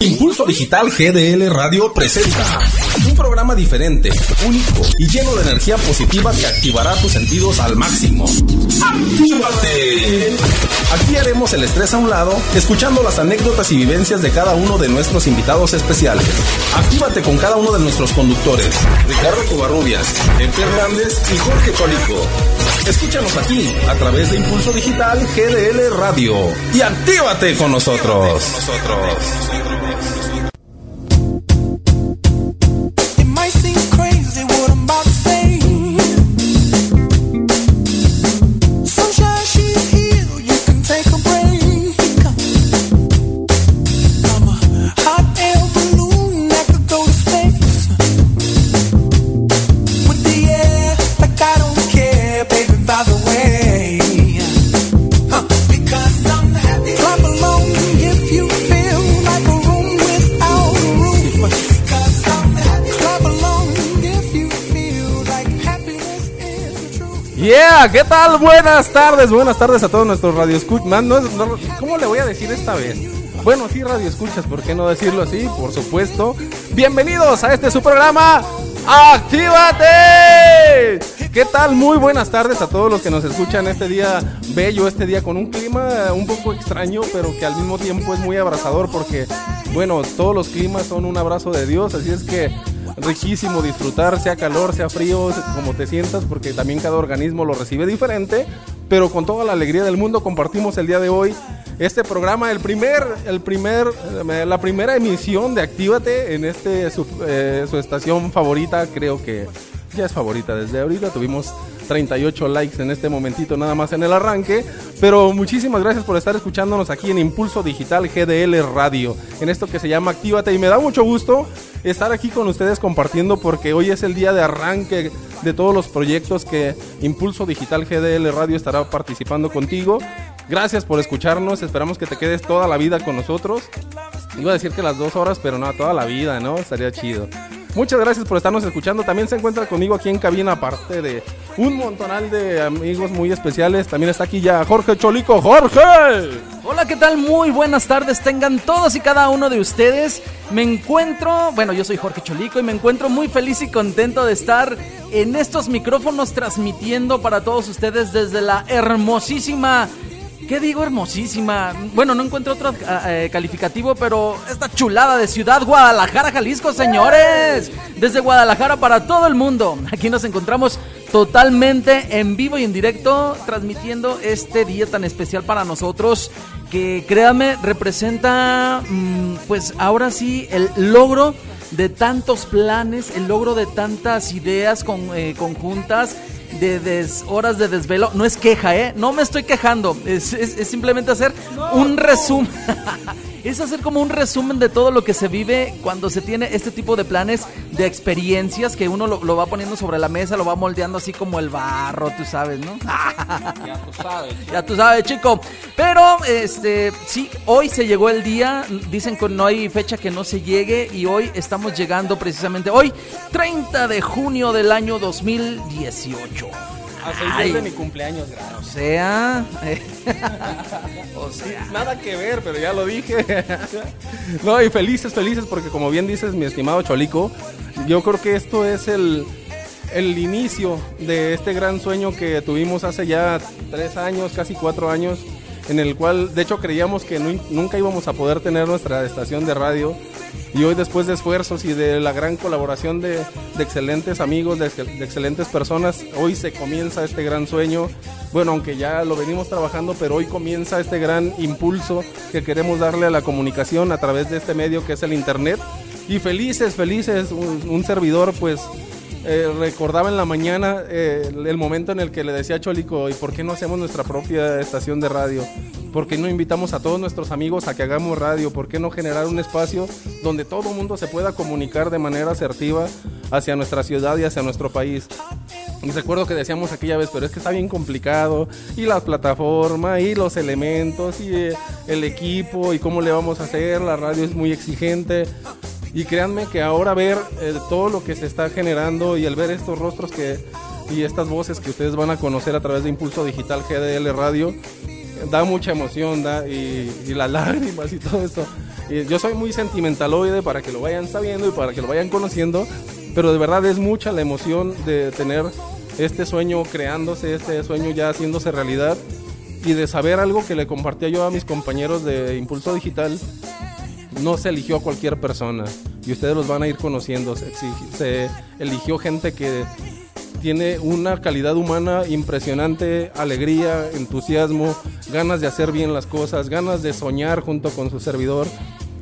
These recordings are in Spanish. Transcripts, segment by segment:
Impulso Digital GDL Radio presenta un programa diferente, único y lleno de energía positiva que activará tus sentidos al máximo. ¡Actívate! Aquí haremos el estrés a un lado, escuchando las anécdotas y vivencias de cada uno de nuestros invitados especiales. Actívate con cada uno de nuestros conductores, Ricardo Covarrubias, Empe Hernández y Jorge Colico. Escúchanos aquí a través de Impulso Digital GDL Radio y actívate con nosotros. It ¿qué tal? Buenas tardes, buenas tardes a todos nuestros radioescuchas. No- ¿Cómo le voy a decir esta vez? Bueno, sí, radioescuchas, ¿por qué no decirlo así? Por supuesto. Bienvenidos a este su programa, ¡Actívate! ¿Qué tal? Muy buenas tardes a todos los que nos escuchan este día bello, este día con un clima un poco extraño, pero que al mismo tiempo es muy abrazador porque, bueno, todos los climas son un abrazo de Dios, así es que riquísimo disfrutar, sea calor, sea frío, como te sientas, porque también cada organismo lo recibe diferente, pero con toda la alegría del mundo compartimos el día de hoy este programa, el primer, el primer, eh, la primera emisión de Actívate en este su, eh, su estación favorita, creo que ya es favorita desde ahorita, tuvimos 38 likes en este momentito nada más en el arranque, pero muchísimas gracias por estar escuchándonos aquí en Impulso Digital GDL Radio, en esto que se llama Actívate y me da mucho gusto estar aquí con ustedes compartiendo porque hoy es el día de arranque de todos los proyectos que Impulso Digital GDL Radio estará participando contigo. Gracias por escucharnos, esperamos que te quedes toda la vida con nosotros. Iba a decir que las dos horas, pero no, toda la vida, ¿no? Estaría chido. Muchas gracias por estarnos escuchando. También se encuentra conmigo aquí en cabina, aparte de un montonal de amigos muy especiales. También está aquí ya Jorge Cholico. ¡Jorge! Hola, ¿qué tal? Muy buenas tardes. Tengan todos y cada uno de ustedes. Me encuentro, bueno, yo soy Jorge Cholico y me encuentro muy feliz y contento de estar en estos micrófonos transmitiendo para todos ustedes desde la hermosísima... ¿Qué digo hermosísima? Bueno, no encuentro otro ah, eh, calificativo, pero esta chulada de ciudad Guadalajara, Jalisco, señores. Desde Guadalajara para todo el mundo. Aquí nos encontramos totalmente en vivo y en directo transmitiendo este día tan especial para nosotros que créanme representa mm, pues ahora sí el logro de tantos planes, el logro de tantas ideas con, eh, conjuntas, de des- horas de desvelo. No es queja, ¿eh? No me estoy quejando. Es, es- es simplemente hacer un resumen. es hacer como un resumen de todo lo que se vive cuando se tiene este tipo de planes, de experiencias que uno lo, lo va poniendo sobre la mesa, lo va moldeando así como el barro, tú sabes, ¿no? Ya tú sabes. Ya tú sabes, chico. Pero, este, sí, hoy se llegó el día. Dicen que no hay fecha que no se llegue. Y hoy estamos llegando precisamente, hoy, 30 de junio del año 2018. A seis días de mi cumpleaños, gracias. O sea, eh, o sea, Nada que ver, pero ya lo dije. no, y felices, felices, porque como bien dices, mi estimado Cholico, yo creo que esto es el, el inicio de este gran sueño que tuvimos hace ya tres años, casi cuatro años, en el cual, de hecho, creíamos que nu- nunca íbamos a poder tener nuestra estación de radio. Y hoy, después de esfuerzos y de la gran colaboración de, excelentes amigos, de, excelentes personas, hoy se comienza este gran sueño. Bueno, aunque ya lo venimos trabajando, pero hoy comienza este gran impulso que queremos darle a la comunicación a través de este medio que es el Internet. Y felices, felices, un servidor pues eh, recordaba en la mañana eh, el momento en el que le decía a Cholico, ¿y por qué no hacemos nuestra propia estación de radio? ¿Por qué no invitamos a todos nuestros amigos a que hagamos radio? ¿Por qué no generar un espacio donde todo el mundo se pueda comunicar de manera asertiva hacia nuestra ciudad y hacia nuestro país? Y recuerdo que decíamos aquella vez, pero es que está bien complicado, y la plataforma, y los elementos, y eh, el equipo, y cómo le vamos a hacer, la radio es muy exigente. Y créanme que ahora ver eh, todo lo que se está generando y el ver estos rostros que, y estas voces que ustedes van a conocer a través de Impulso Digital GDL Radio, da mucha emoción, da, y, y las lágrimas y todo esto. Y yo soy muy sentimentaloide para que lo vayan sabiendo y para que lo vayan conociendo, pero de verdad es mucha la emoción de tener este sueño creándose, este sueño ya haciéndose realidad y de saber algo que le compartía yo a mis compañeros de Impulso Digital. No se eligió a cualquier persona y ustedes los van a ir conociendo. Se, eligió gente que tiene una calidad humana impresionante, alegría, entusiasmo, ganas de hacer bien las cosas, ganas de soñar junto con su servidor.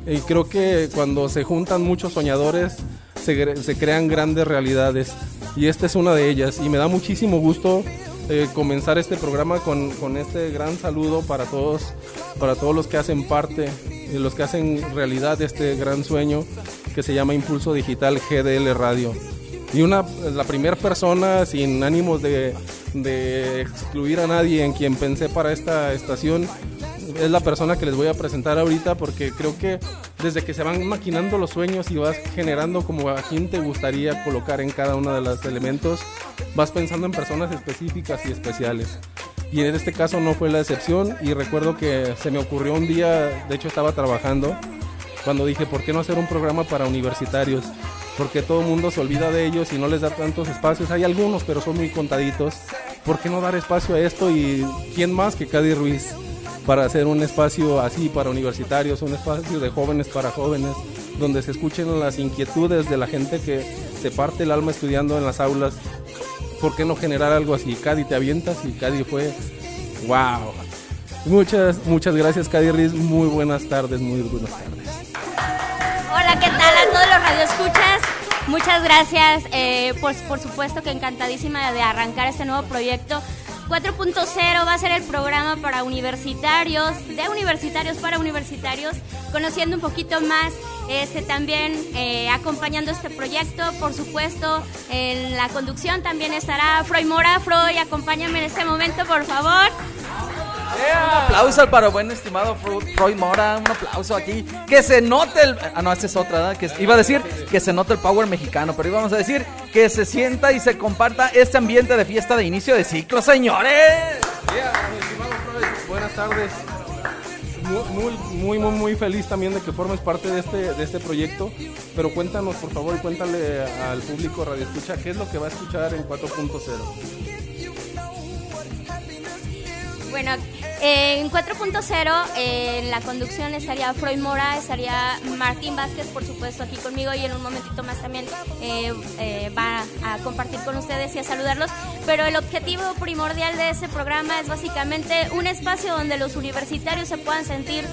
Y creo que cuando se juntan muchos soñadores, se crean grandes realidades. Y esta es una de ellas. Y me da muchísimo gusto eh, comenzar este programa con, con este gran saludo para todos, para todos los que hacen parte y los que hacen realidad este gran sueño que se llama Impulso Digital GDL Radio. Y una, la primera persona sin ánimos de, de excluir a nadie en quien pensé para esta estación es la persona que les voy a presentar ahorita porque creo que desde que se van maquinando los sueños y vas generando como a quién te gustaría colocar en cada uno de los elementos, vas pensando en personas específicas y especiales. Y en este caso no fue la excepción y recuerdo que se me ocurrió un día, de hecho estaba trabajando, cuando dije, ¿por qué no hacer un programa para universitarios? Porque todo el mundo se olvida de ellos y no les da tantos espacios. Hay algunos, pero son muy contaditos. ¿Por qué no dar espacio a esto? Y quién más que Cady Ruiz para hacer un espacio así para universitarios, un espacio de jóvenes para jóvenes, donde se escuchen las inquietudes de la gente que se parte el alma estudiando en las aulas. ¿Por qué no generar algo así? Cady, te avientas y Cady fue, wow. Muchas, muchas gracias, Ruiz. Muy buenas tardes, muy buenas tardes. Hola, ¿qué tal a todos los radioescuchas? Muchas gracias, eh, por, por supuesto que encantadísima de arrancar este nuevo proyecto. 4.0 va a ser el programa para universitarios, de universitarios para universitarios, conociendo un poquito más, este también eh, acompañando este proyecto, por supuesto, en la conducción también estará Freud Mora. Freud, acompáñame en este momento, por favor. Un aplauso para buen estimado Freud Mora, un aplauso aquí. Que se note el. Ah, no, esa es otra, ¿verdad? Que iba a decir que se note el power mexicano, pero íbamos a decir que se sienta y se comparta este ambiente de fiesta de inicio de ciclo, señores. Yeah, mi estimado Freud, buenas tardes. Muy, muy, muy, muy, muy feliz también de que formes parte de este, de este proyecto. Pero cuéntanos, por favor, y cuéntale al público Radio Escucha qué es lo que va a escuchar en 4.0. Bueno, eh, en 4.0 eh, en la conducción estaría Freud Mora, estaría Martín Vázquez, por supuesto, aquí conmigo y en un momentito más también eh, eh, va a compartir con ustedes y a saludarlos. Pero el objetivo primordial de este programa es básicamente un espacio donde los universitarios se puedan sentir...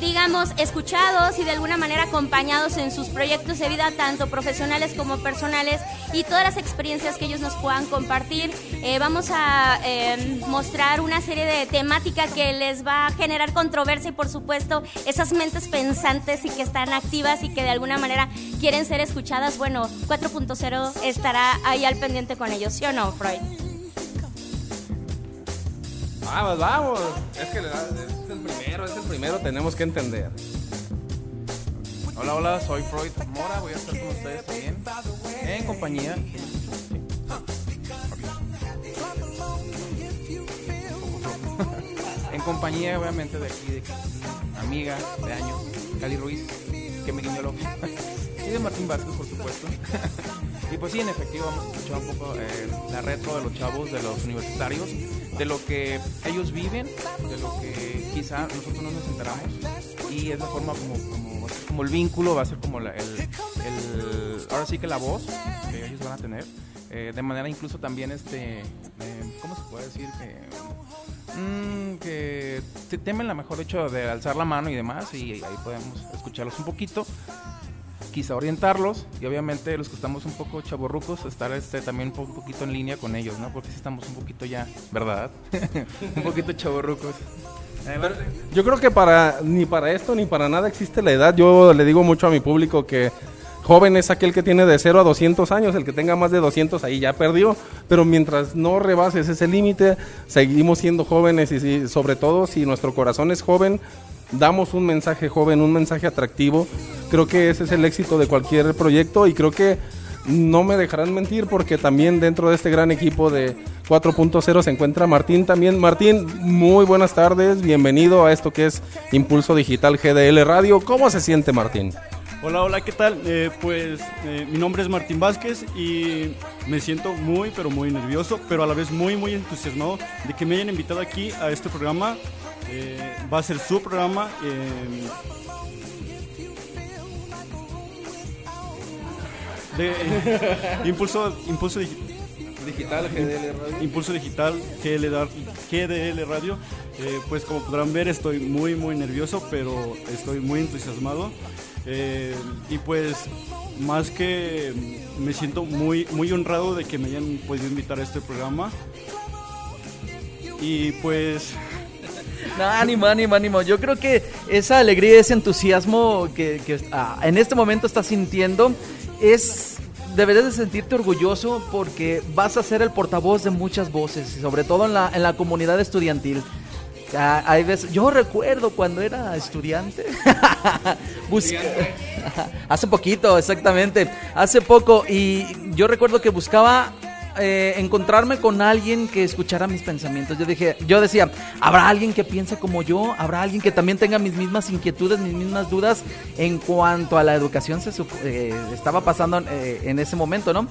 digamos, escuchados y de alguna manera acompañados en sus proyectos de vida, tanto profesionales como personales, y todas las experiencias que ellos nos puedan compartir. Eh, vamos a eh, mostrar una serie de temáticas que les va a generar controversia y, por supuesto, esas mentes pensantes y que están activas y que de alguna manera quieren ser escuchadas. Bueno, 4.0 estará ahí al pendiente con ellos, ¿sí o no, Freud? Vamos, vamos. Es que le da- es el primero, es el primero, tenemos que entender. Hola, hola, soy Freud Mora, voy a estar con ustedes también en compañía. en compañía, obviamente, de aquí, de mi amiga de años, Cali Ruiz, que me guiñó. Y de Martín Vázquez, por supuesto. y pues sí, en efectivo, vamos a escuchar un poco eh, la retro de los chavos, de los universitarios, de lo que ellos viven, de lo que quizá nosotros no nos enteramos. Y es la forma como, como, como el vínculo, va a ser como la- el, ahora sí que la voz que ellos van a tener. eh, de manera incluso también, este, eh, ¿cómo se puede decir? Que, mm, que te- temen la mejor hecho de alzar la mano y demás, y ahí podemos escucharlos un poquito quizá orientarlos y obviamente los que estamos un poco chaborrucos estar este también un po- un poquito en línea con ellos, ¿no? Porque sí estamos un poquito ya, ¿verdad? un poquito chaborrucos. Yo creo que para ni para esto ni para nada existe la edad. Yo le digo mucho a mi público que Joven es aquel que tiene de 0 a 200 años, el que tenga más de 200 ahí ya perdió, pero mientras no rebases ese límite, seguimos siendo jóvenes y si- sobre todo si nuestro corazón es joven, damos un mensaje joven, un mensaje atractivo. Creo que ese es el éxito de cualquier proyecto y creo que no me dejarán mentir porque también dentro de este gran equipo de 4.0 se encuentra Martín también. Martín, muy buenas tardes, bienvenido a esto que es Impulso Digital GDL Radio. ¿Cómo se siente Martín? Hola, hola, ¿qué tal? Eh, pues eh, mi nombre es Martín Vázquez y me siento muy, pero muy nervioso, pero a la vez muy, muy entusiasmado de que me hayan invitado aquí a este programa. Eh, va a ser su programa. eh, de Impulso, Impulso Digi- Digital GDL Radio. Impulso Digital, GDL, GDL Radio. Eh, pues como podrán ver estoy muy muy nervioso, pero estoy muy entusiasmado. Eh, y pues más que me siento muy muy honrado de que me hayan podido invitar a este programa. Y pues No, ánimo, ánimo, ánimo. Yo creo que esa alegría, ese entusiasmo que, que, ah, en este momento estás sintiendo es... Deberías de sentirte orgulloso porque vas a ser el portavoz de muchas voces, sobre todo en la, en la comunidad estudiantil. Ah, hay veces, yo recuerdo cuando era estudiante, busca- hace poquito, exactamente, hace poco, y yo recuerdo que buscaba eh, encontrarme con alguien que escuchara mis pensamientos. Yo dije, yo decía, habrá alguien que piense como yo, habrá alguien que también tenga mis mismas inquietudes, mis mismas dudas en cuanto a la educación se eh, estaba pasando eh, en ese momento, ¿no?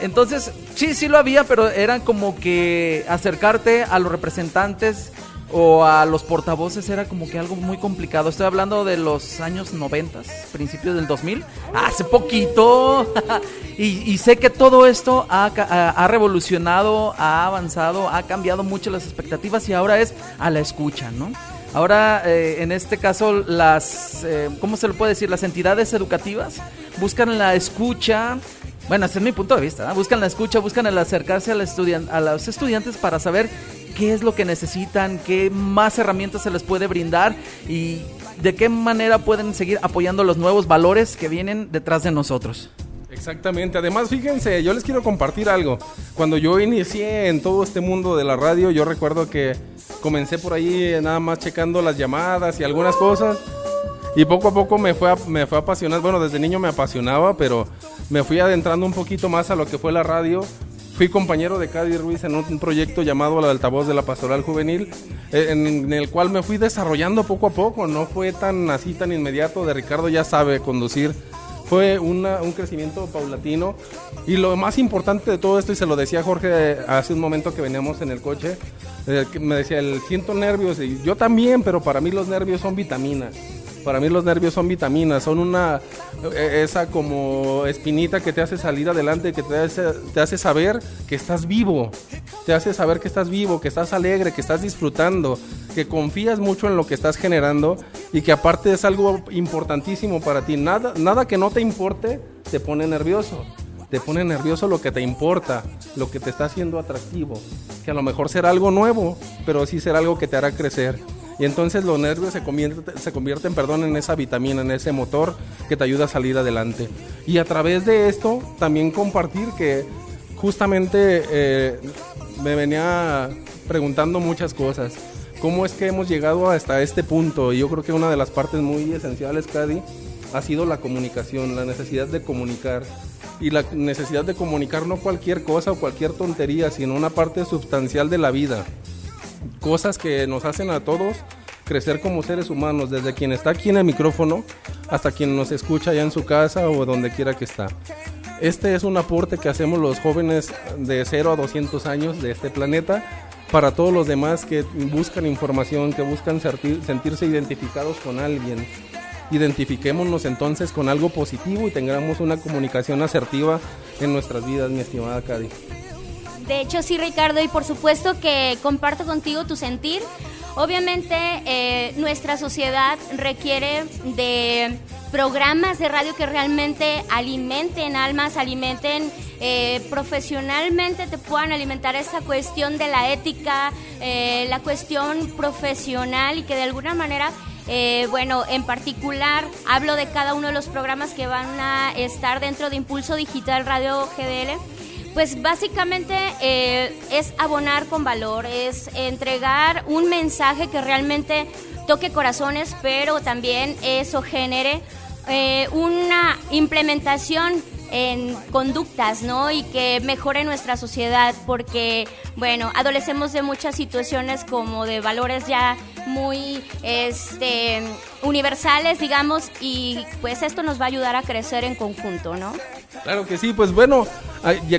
Entonces, sí, sí lo había, pero era como que acercarte a los representantes o a los portavoces era como que algo muy complicado. Estoy hablando de los años 90, principios del 2000, hace poquito. y, sé que todo esto ha, revolucionado, ha avanzado, ha cambiado mucho las expectativas y ahora es a la escucha, ¿no? Ahora, eh, en este caso, las, eh, ¿cómo se lo puede decir? Las entidades educativas buscan la escucha, bueno, ese es mi punto de vista. Buscan la escucha, buscan el acercarse a los estudiantes para saber qué es lo que necesitan, qué más herramientas se les puede brindar y de qué manera pueden seguir apoyando los nuevos valores que vienen detrás de nosotros. Exactamente. Además, fíjense, yo les quiero compartir algo. Cuando yo inicié en todo este mundo de la radio, yo recuerdo que comencé por ahí nada más checando las llamadas y algunas cosas. Y poco a poco me fue, me fue apasionando. Bueno, desde niño me apasionaba, pero me fui adentrando un poquito más a lo que fue la radio. Fui compañero de Cádiz Ruiz en un proyecto llamado La Altavoz de la Pastoral Juvenil, eh, en, el cual me fui desarrollando poco a poco. No fue tan así, tan inmediato. De Ricardo ya sabe conducir fue un crecimiento paulatino y lo más importante de todo esto y se lo decía Jorge eh, hace un momento que veníamos en el coche eh, me decía el siento nervios y yo también pero para mí los nervios son vitaminas para mí los nervios son vitaminas son una eh, esa como espinita que te hace salir adelante que te hace, te hace saber que estás vivo te hace saber que estás vivo que estás alegre que estás disfrutando que confías mucho en lo que estás generando y que aparte es algo importantísimo para ti. Nada, nada que no te importe te pone nervioso. Te pone nervioso lo que te importa, lo que te está haciendo atractivo. Que a lo mejor será algo nuevo, pero sí será algo que te hará crecer. Y entonces los nervios se convierten, se convierten perdón, en esa vitamina, en ese motor que te ayuda a salir adelante. Y a través de esto también compartir que justamente eh, me venía preguntando muchas cosas. ¿Cómo es que hemos llegado hasta este punto? Y yo creo que una de las partes muy esenciales, Cady, ha sido la comunicación, la necesidad de comunicar. Y la necesidad de comunicar no cualquier cosa o cualquier tontería, sino una parte sustancial de la vida. Cosas que nos hacen a todos crecer como seres humanos, desde quien está aquí en el micrófono hasta quien nos escucha allá en su casa o donde quiera que está. Este es un aporte que hacemos los jóvenes de 0 a 200 años de este planeta para todos los demás que buscan información, que buscan sentir- sentirse identificados con alguien. Identifiquémonos entonces con algo positivo y tengamos una comunicación asertiva en nuestras vidas, mi estimada Cady. De hecho, sí, Ricardo, y por supuesto que comparto contigo tu sentir. Obviamente, eh, nuestra sociedad requiere de programas de radio que realmente alimenten almas, alimenten eh, profesionalmente, te puedan alimentar esa cuestión de la ética, eh, la cuestión profesional y que de alguna manera Eh, bueno, en particular hablo de cada uno de los programas que van a estar dentro de Impulso Digital Radio GDL. Pues básicamente eh, es abonar con valor, es entregar un mensaje que realmente toque corazones, pero también eso genere eh, una implementación en conductas, ¿no? Y que mejore nuestra sociedad, porque, bueno, adolecemos de muchas situaciones como de valores ya muy este, universales, digamos, y pues esto nos va a ayudar a crecer en conjunto, ¿no? Claro que sí, pues bueno,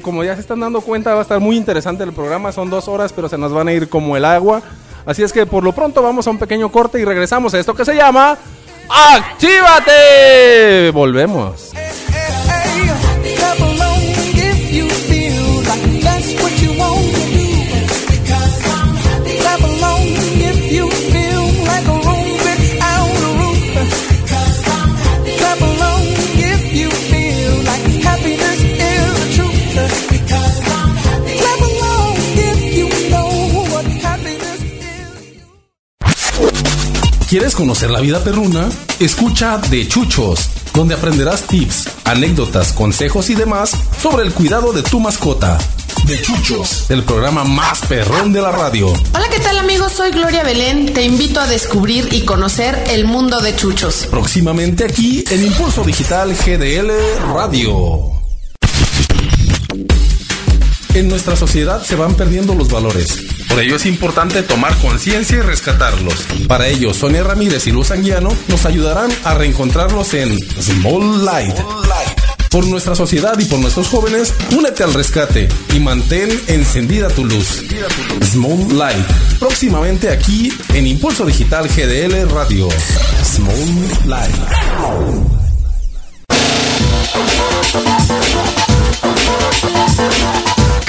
como ya se están dando cuenta, va a estar muy interesante el programa. Son dos horas, pero se nos van a ir como el agua. Así es que por lo pronto vamos a un pequeño corte y regresamos a esto que se llama ¡Actívate! Volvemos. ¿Quieres conocer la vida perruna? Escucha De Chuchos, donde aprenderás tips, anécdotas, consejos y demás sobre el cuidado de tu mascota. De Chuchos, el programa más perrón de la radio. Hola, ¿qué tal amigos? Soy Gloria Belén. Te invito a descubrir y conocer el mundo de chuchos. Próximamente aquí en Impulso Digital GDL Radio. En nuestra sociedad se van perdiendo los valores. Por ello es importante tomar conciencia y rescatarlos. Para ello, Sonia Ramírez y Luz Anguiano nos ayudarán a reencontrarlos en Small Light. Por nuestra sociedad y por nuestros jóvenes, únete al rescate y mantén encendida tu luz. Small Light. Próximamente aquí en Impulso Digital GDL Radio. Small Light.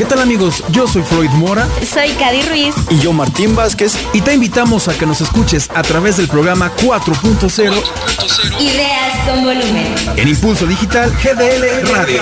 ¿Qué tal amigos? Yo soy Floyd Mora Soy Cady Ruiz. y yo Martín Vázquez y te invitamos a que nos escuches a través del programa 4.0 Ideas con volumen. en Impulso Digital GDL Radio.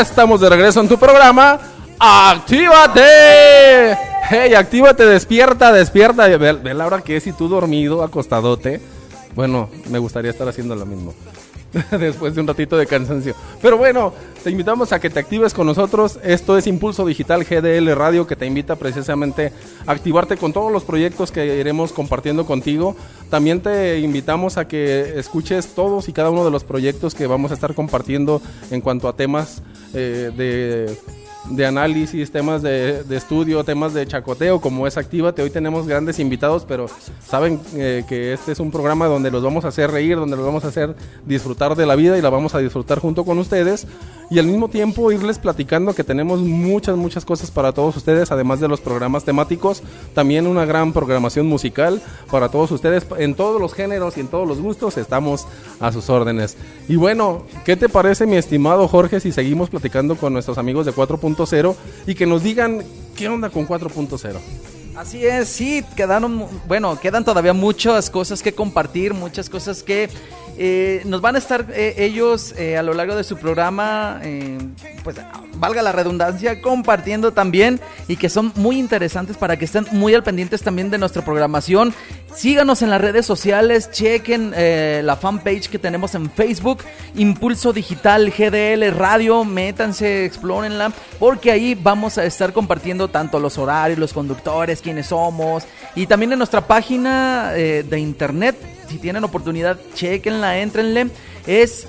Estamos de regreso en tu programa. ¡Actívate! Hey, actívate, despierta, despierta. Ve, ve la hora es y tú dormido, acostadote. Bueno, me gustaría estar haciendo lo mismo. Después de un ratito de cansancio. Pero bueno, te invitamos a que te actives con nosotros. Esto es Impulso Digital GDL Radio que te invita precisamente a activarte con todos los proyectos que iremos compartiendo contigo. También te invitamos a que escuches todos y cada uno de los proyectos que vamos a estar compartiendo en cuanto a temas eh, de de análisis, temas de, estudio, temas de chacoteo, como es Actívate. Hoy tenemos grandes invitados, pero saben eh, que este es un programa donde los vamos a hacer reír, donde los vamos a hacer disfrutar de la vida y la vamos a disfrutar junto con ustedes. Y al mismo tiempo irles platicando que tenemos muchas, muchas cosas para todos ustedes, además de los programas temáticos, también una gran programación musical para todos ustedes en todos los géneros y en todos los gustos. Estamos a sus órdenes. Y bueno, ¿qué te parece, mi estimado Jorge, si seguimos platicando con nuestros amigos de 4.0 y que nos digan qué onda con 4.0? Así es, sí, quedaron, bueno, quedan todavía muchas cosas que compartir, muchas cosas que eh, nos van a estar eh, ellos eh, a lo largo de su programa, eh, pues valga la redundancia, compartiendo también y que son muy interesantes para que estén muy al pendientes también de nuestra programación. Síganos en las redes sociales, chequen la fanpage que tenemos en Facebook, Impulso Digital GDL Radio, métanse, explórenla, porque ahí vamos a estar compartiendo tanto los horarios, los conductores, quiénes somos, y también en nuestra página de internet, si tienen oportunidad, chequenla, entrenle, es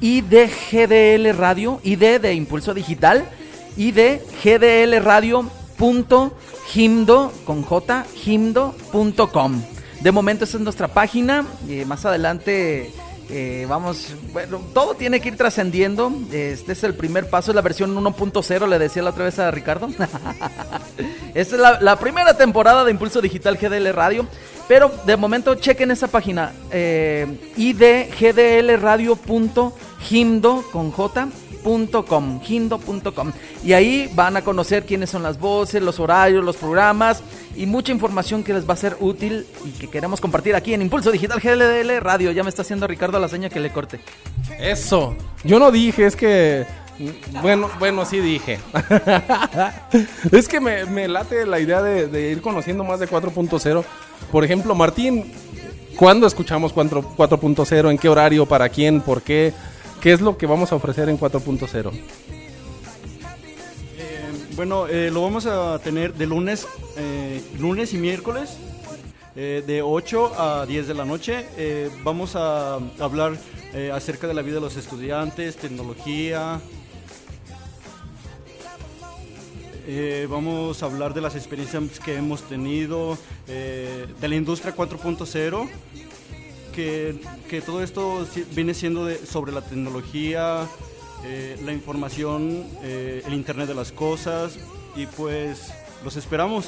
IDGDL Radio, ID de Impulso Digital, IDGDL Radio con j himdo.com de momento esa es nuestra página. Eh, más adelante eh, vamos bueno todo tiene que ir trascendiendo. Este es el primer paso es la versión 1.0 le decía la otra vez a Ricardo. Esta es la, primera temporada de Impulso Digital GDL Radio pero de momento chequen esa página eh, idgdlradio.himdo con. Y ahí van a conocer quiénes son las voces, los horarios, los programas y mucha información que les va a ser útil y que queremos compartir aquí en Impulso Digital GLDL Radio. Ya me está haciendo Ricardo la seña que le corte. Eso. Yo no dije, es que. Bueno, bueno, sí dije. es que me, late la idea de, ir conociendo más de 4.0. Por ejemplo, Martín, ¿cuándo escuchamos 4 4.0? ¿En qué horario? ¿Para quién? ¿Por qué? ¿Qué es lo que vamos a ofrecer en 4.0? Eh, bueno, eh, lo vamos a tener de lunes, eh, lunes y miércoles, eh, de 8 a 10 de la noche. Vamos a hablar acerca de la vida de los estudiantes, tecnología. Vamos a hablar de las experiencias que hemos tenido, de la industria 4.0, que, que todo esto viene siendo de- sobre la tecnología, eh, la información, eh, el Internet de las Cosas, y pues los esperamos.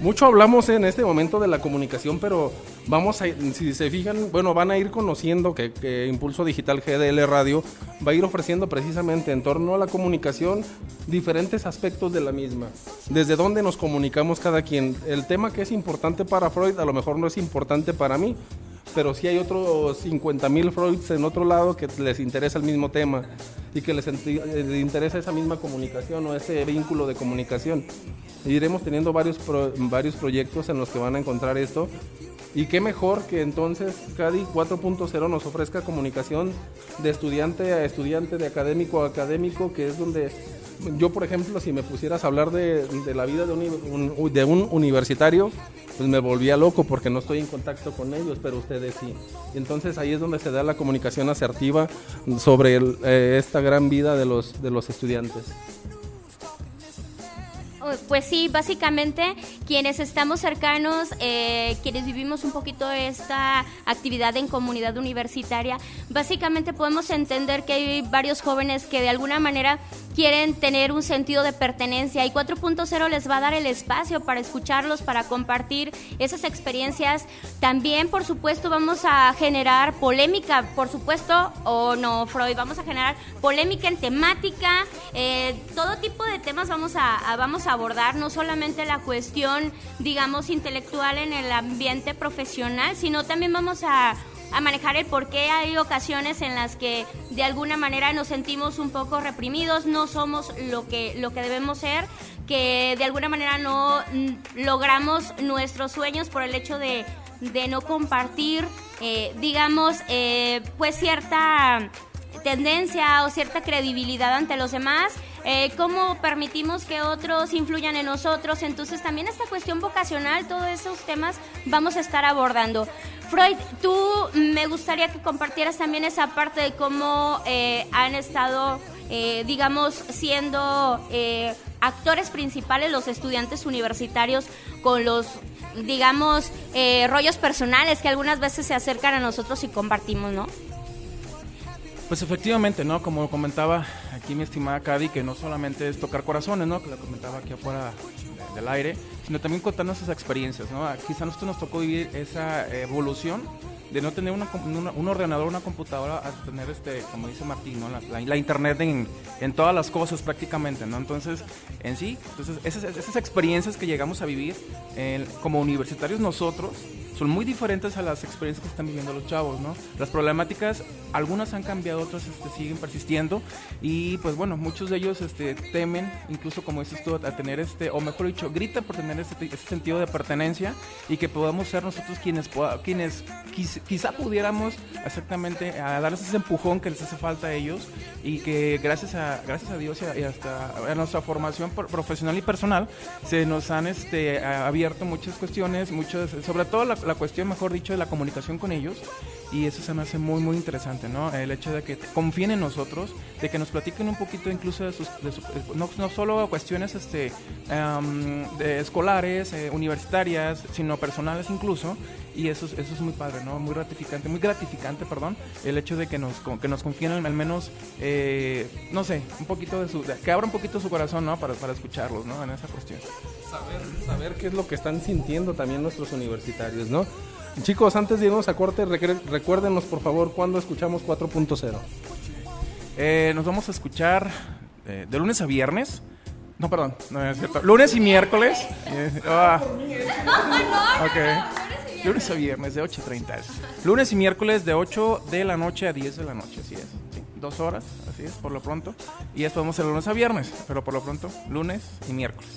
Mucho hablamos en este momento de la comunicación, pero vamos a, si se fijan, bueno, van a ir conociendo que, que Impulso Digital GDL Radio va a ir ofreciendo precisamente en torno a la comunicación diferentes aspectos de la misma. Desde dónde nos comunicamos cada quien. El tema que es importante para Freud a lo mejor no es importante para mí, pero sí hay otros 50 mil Freuds en otro lado que les interesa el mismo tema y que les, interesa esa misma comunicación o ese vínculo de comunicación. Iremos teniendo varios, varios proyectos en los que van a encontrar esto. Y qué mejor que entonces CADI 4.0 nos ofrezca comunicación de estudiante a estudiante, de académico a académico, que es donde yo, por ejemplo, si me pusieras a hablar de, de la vida de un, de un universitario, pues me volvía loco porque no estoy en contacto con ellos, pero ustedes sí. Entonces ahí es donde se da la comunicación asertiva sobre eh, esta gran vida de los, de los estudiantes. Oh, Pues sí, básicamente quienes estamos cercanos, eh, quienes vivimos un poquito esta actividad en comunidad universitaria, básicamente podemos entender que hay varios jóvenes que de alguna manera quieren tener un sentido de pertenencia y 4.0 les va a dar el espacio para escucharlos, para compartir esas experiencias. También, por supuesto, vamos a generar polémica, por supuesto, o no, Freud, vamos a generar polémica en temática, eh, todo tipo de temas vamos a, a- vamos a abordar, no solamente la cuestión, digamos, intelectual en el ambiente profesional, sino también vamos a a manejar el por qué hay ocasiones en las que de alguna manera nos sentimos un poco reprimidos, no somos lo que, lo que debemos ser, que de alguna manera no mm, logramos nuestros sueños por el hecho de, de no compartir, eh, digamos, eh, pues cierta tendencia o cierta credibilidad ante los demás, eh, cómo permitimos que otros influyan en nosotros. Entonces también esta cuestión vocacional, todos esos temas vamos a estar abordando. Freud, tú me gustaría que compartieras también esa parte de cómo eh, han estado eh, digamos, siendo actores principales los estudiantes universitarios con los, digamos, rollos personales que algunas veces se acercan a nosotros y compartimos, ¿no? Pues efectivamente, ¿no? Como comentaba aquí mi estimada Cady, que no solamente es tocar corazones, ¿no? Que lo comentaba aquí afuera de- del aire, sino también contarnos esas experiencias, ¿no? Quizá a nosotros nos tocó vivir esa evolución de no tener un ordenador, una computadora, a tener, este, como dice Martín, la, internet en, todas las cosas prácticamente, ¿no? Entonces, en sí, entonces esas, experiencias que llegamos a vivir como universitarios nosotros, son muy diferentes a las experiencias que están viviendo los chavos, ¿no? Las problemáticas, algunas han cambiado, otras este, siguen persistiendo y pues bueno, muchos de ellos este, temen, incluso como dices tú, a tener este, o mejor dicho, gritan por tener este, ese sentido de pertenencia y que podamos ser nosotros quienes, quienes quizá pudiéramos exactamente a darles ese empujón que les hace falta a ellos y que gracias a, gracias a Dios y, hasta a nuestra formación pro- profesional y personal se nos han este, abierto muchas cuestiones, muchas, sobre todo la cuestión, mejor dicho, de la comunicación con ellos y eso se me hace muy muy interesante, ¿no? El hecho de que confíen en nosotros, de que nos platiquen un poquito incluso de sus, de su- no, no solo cuestiones este, am, de escolares, eh, universitarias, sino personales incluso, y eso, es- eso es muy padre, ¿no? Muy gratificante, muy gratificante, perdón, el hecho de que nos, que nos confíen al menos, eh, no sé, un poquito de su, que abra un poquito su corazón, ¿no? Para, para escucharlos, ¿no? En esa cuestión. saber, saber qué es lo que están sintiendo también nuestros universitarios, ¿no? Chicos, antes de irnos a corte, recuérdenos por favor cuando escuchamos 4.0. Eh, nos vamos a escuchar eh, de lunes a viernes. No, perdón, no es cierto. Lunes y miércoles. Eh, ah. Ok. Lunes a viernes de 8.30. Lunes y miércoles de 8 de la noche a 10 de la noche, así es. Sí, dos horas, así es, por lo pronto. Y después vamos a hacer lunes a viernes, pero por lo pronto, lunes y miércoles.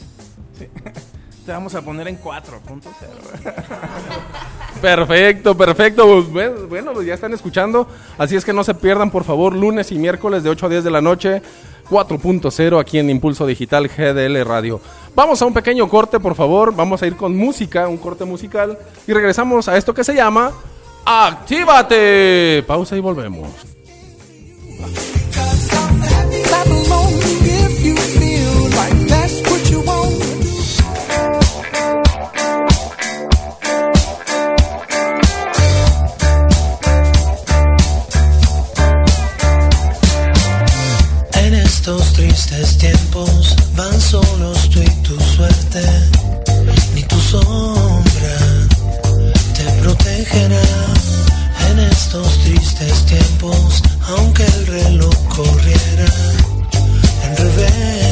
Sí. Te vamos a poner en 4.0. Perfecto, perfecto. Pues, bueno, pues ya están escuchando. Así es que no se pierdan, por favor, lunes y miércoles de 8 a 10 de la noche. 4.0 aquí en Impulso Digital GDL Radio. Vamos a un pequeño corte, por favor. Vamos a ir con música, un corte musical. Y regresamos a esto que se llama Actívate. Pausa y volvemos. Van solos tú y tu suerte, ni tu sombra te protegerá. En estos tristes tiempos, aunque el reloj corriera en reversa,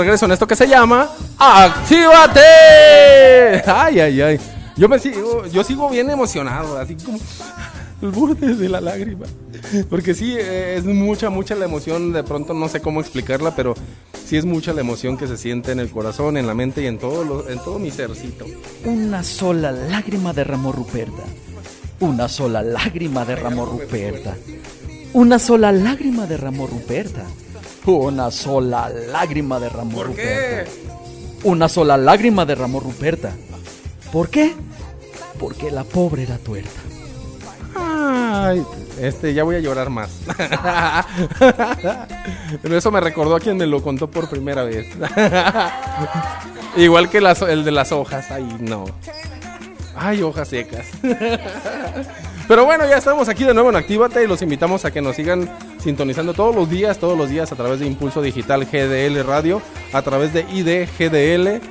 regreso en esto que se llama ¡Actívate! Ay, ay, ay. Yo me sigo, yo sigo bien emocionado, así como el borde de la lágrima. Porque sí, eh, es mucha, mucha la emoción. De pronto no sé cómo explicarla, pero sí es mucha la emoción que se siente en el corazón, en la mente y en todo, lo- en todo mi sercito. Una sola lágrima derramó Ruperta. Una sola lágrima derramó Ruperta. Una sola lágrima derramó Ruperta. Una sola lágrima derramó ¿Por Ruperta. qué? Una sola lágrima derramó Ruperta. ¿Por qué? Porque la pobre era tuerta. Ay, este, ya voy a llorar más. Pero eso me recordó a quien me lo contó por primera vez. Igual que las- el de las hojas. Ay, no. Ay, hojas secas. Pero bueno, ya estamos aquí de nuevo en Actívate y los invitamos a que nos sigan sintonizando todos los días, todos los días a través de Impulso Digital GDL Radio, a través de idgdl.jimdo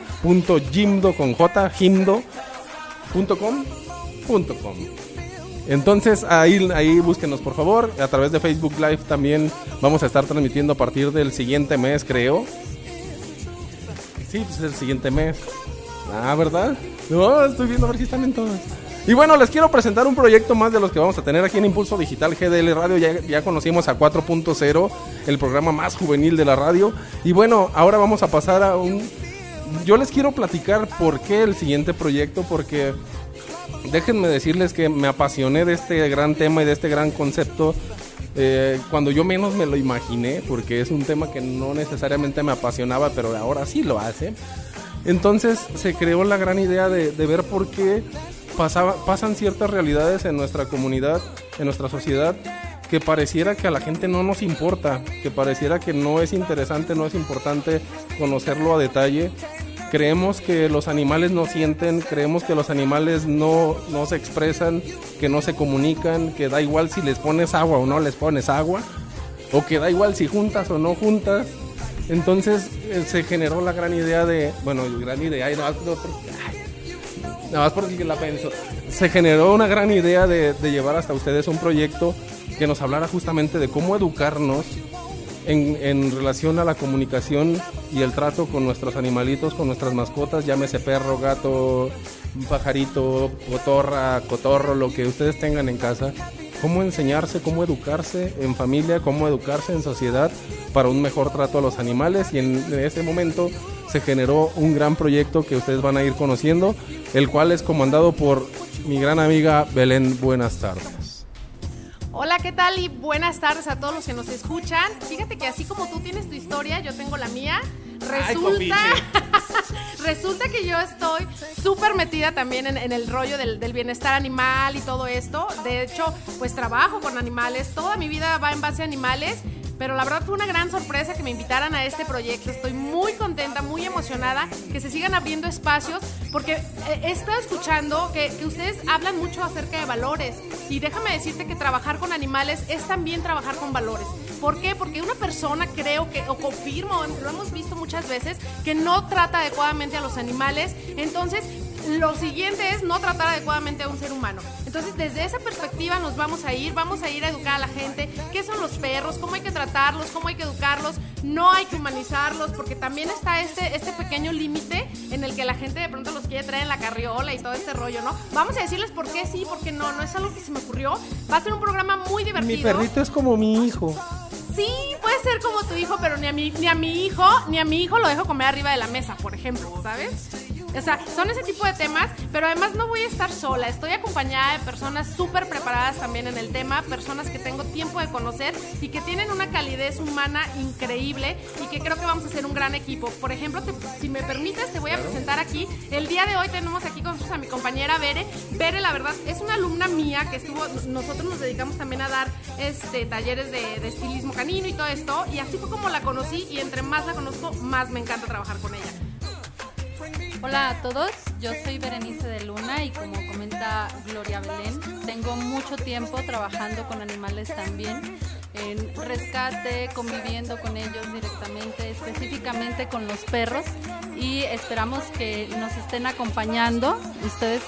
con j, jimdo.com.com. Entonces ahí, ahí búsquenos por favor. A través de Facebook Live también vamos a estar transmitiendo a partir del siguiente mes, creo. Sí, pues el siguiente mes. Ah, ¿verdad? No, estoy viendo a ver si están en todas. Y bueno, les quiero presentar un proyecto más de los que vamos a tener aquí en Impulso Digital GDL Radio. Ya, conocimos a 4.0, el programa más juvenil de la radio. Y bueno, ahora vamos a pasar a un... Yo les quiero platicar por qué el siguiente proyecto, porque déjenme decirles que me apasioné de este gran tema y de este gran concepto eh, cuando yo menos me lo imaginé, porque es un tema que no necesariamente me apasionaba, pero ahora sí lo hace. Entonces se creó la gran idea de, de ver por qué pasan ciertas realidades en nuestra comunidad, en nuestra sociedad, que pareciera que a la gente no nos importa, que pareciera que no es interesante, no es importante conocerlo a detalle. Creemos que los animales no sienten, creemos que los animales no, no se expresan, que no se comunican, que da igual si les pones agua o no les pones agua, o que da igual si juntas o no juntas. Entonces eh, se generó la gran idea de, bueno, gran idea, ay, nada más, no, por- ay, nada más porque la pienso. Se generó una gran idea de, de llevar hasta ustedes un proyecto que nos hablara justamente de cómo educarnos en, en relación a la comunicación y el trato con nuestros animalitos, con nuestras mascotas, llámese perro, gato, pajarito, cotorra, cotorro, lo que ustedes tengan en casa. Cómo enseñarse, cómo educarse en familia, cómo educarse en sociedad para un mejor trato a los animales. Y en ese momento se generó un gran proyecto que ustedes van a ir conociendo, el cual es comandado por mi gran amiga Belén. Buenas tardes. Hola, ¿qué tal? Y buenas tardes a todos los que nos escuchan. Fíjate que así como tú tienes tu historia, yo tengo la mía. Resulta, resulta que yo estoy súper metida también en, en el rollo del, del bienestar animal y todo esto. De hecho, pues trabajo con animales. Toda mi vida va en base a animales. Pero la verdad fue una gran sorpresa que me invitaran a este proyecto. Estoy muy contenta, muy emocionada que se sigan abriendo espacios porque eh, he estado escuchando que, que ustedes hablan mucho acerca de valores. Y déjame decirte que trabajar con animales es también trabajar con valores. ¿Por qué? Porque una persona creo que, o confirmo, lo hemos visto muchas veces, que no trata adecuadamente a los animales. Entonces, lo siguiente es no tratar adecuadamente a un ser humano. Entonces, desde esa perspectiva nos vamos a ir, vamos a ir a educar a la gente, qué son los perros, cómo hay que tratarlos, cómo hay que educarlos, no hay que humanizarlos, porque también está este, este pequeño límite en el que la gente de pronto los quiere traer en la carriola y todo este rollo, ¿no? Vamos a decirles por qué sí, por qué no, no es algo que se me ocurrió. Va a ser un programa muy divertido. Mi perrito es como mi hijo. Sí, puede ser como tu hijo, pero ni a mi, ni a mi hijo, ni a mi hijo lo dejo comer arriba de la mesa, por ejemplo, ¿sabes? O sea, son ese tipo de temas, pero además no voy a estar sola. Estoy acompañada de personas súper preparadas también en el tema, personas que tengo tiempo de conocer y que tienen una calidez humana increíble y que creo que vamos a hacer un gran equipo. Por ejemplo, te- si me permites, te voy a presentar aquí. El día de hoy tenemos aquí con nosotros a mi compañera Bere. Bere, la verdad, es una alumna mía que estuvo, nosotros nos dedicamos también a dar este, talleres de, de estilismo canino y todo esto. Y así fue como la conocí y entre más la conozco, más me encanta trabajar con ella. Hola a todos, yo soy Berenice de Luna y como comenta Gloria Belén, tengo mucho tiempo trabajando con animales también, en rescate, conviviendo con ellos directamente, específicamente con los perros y esperamos que nos estén acompañando ustedes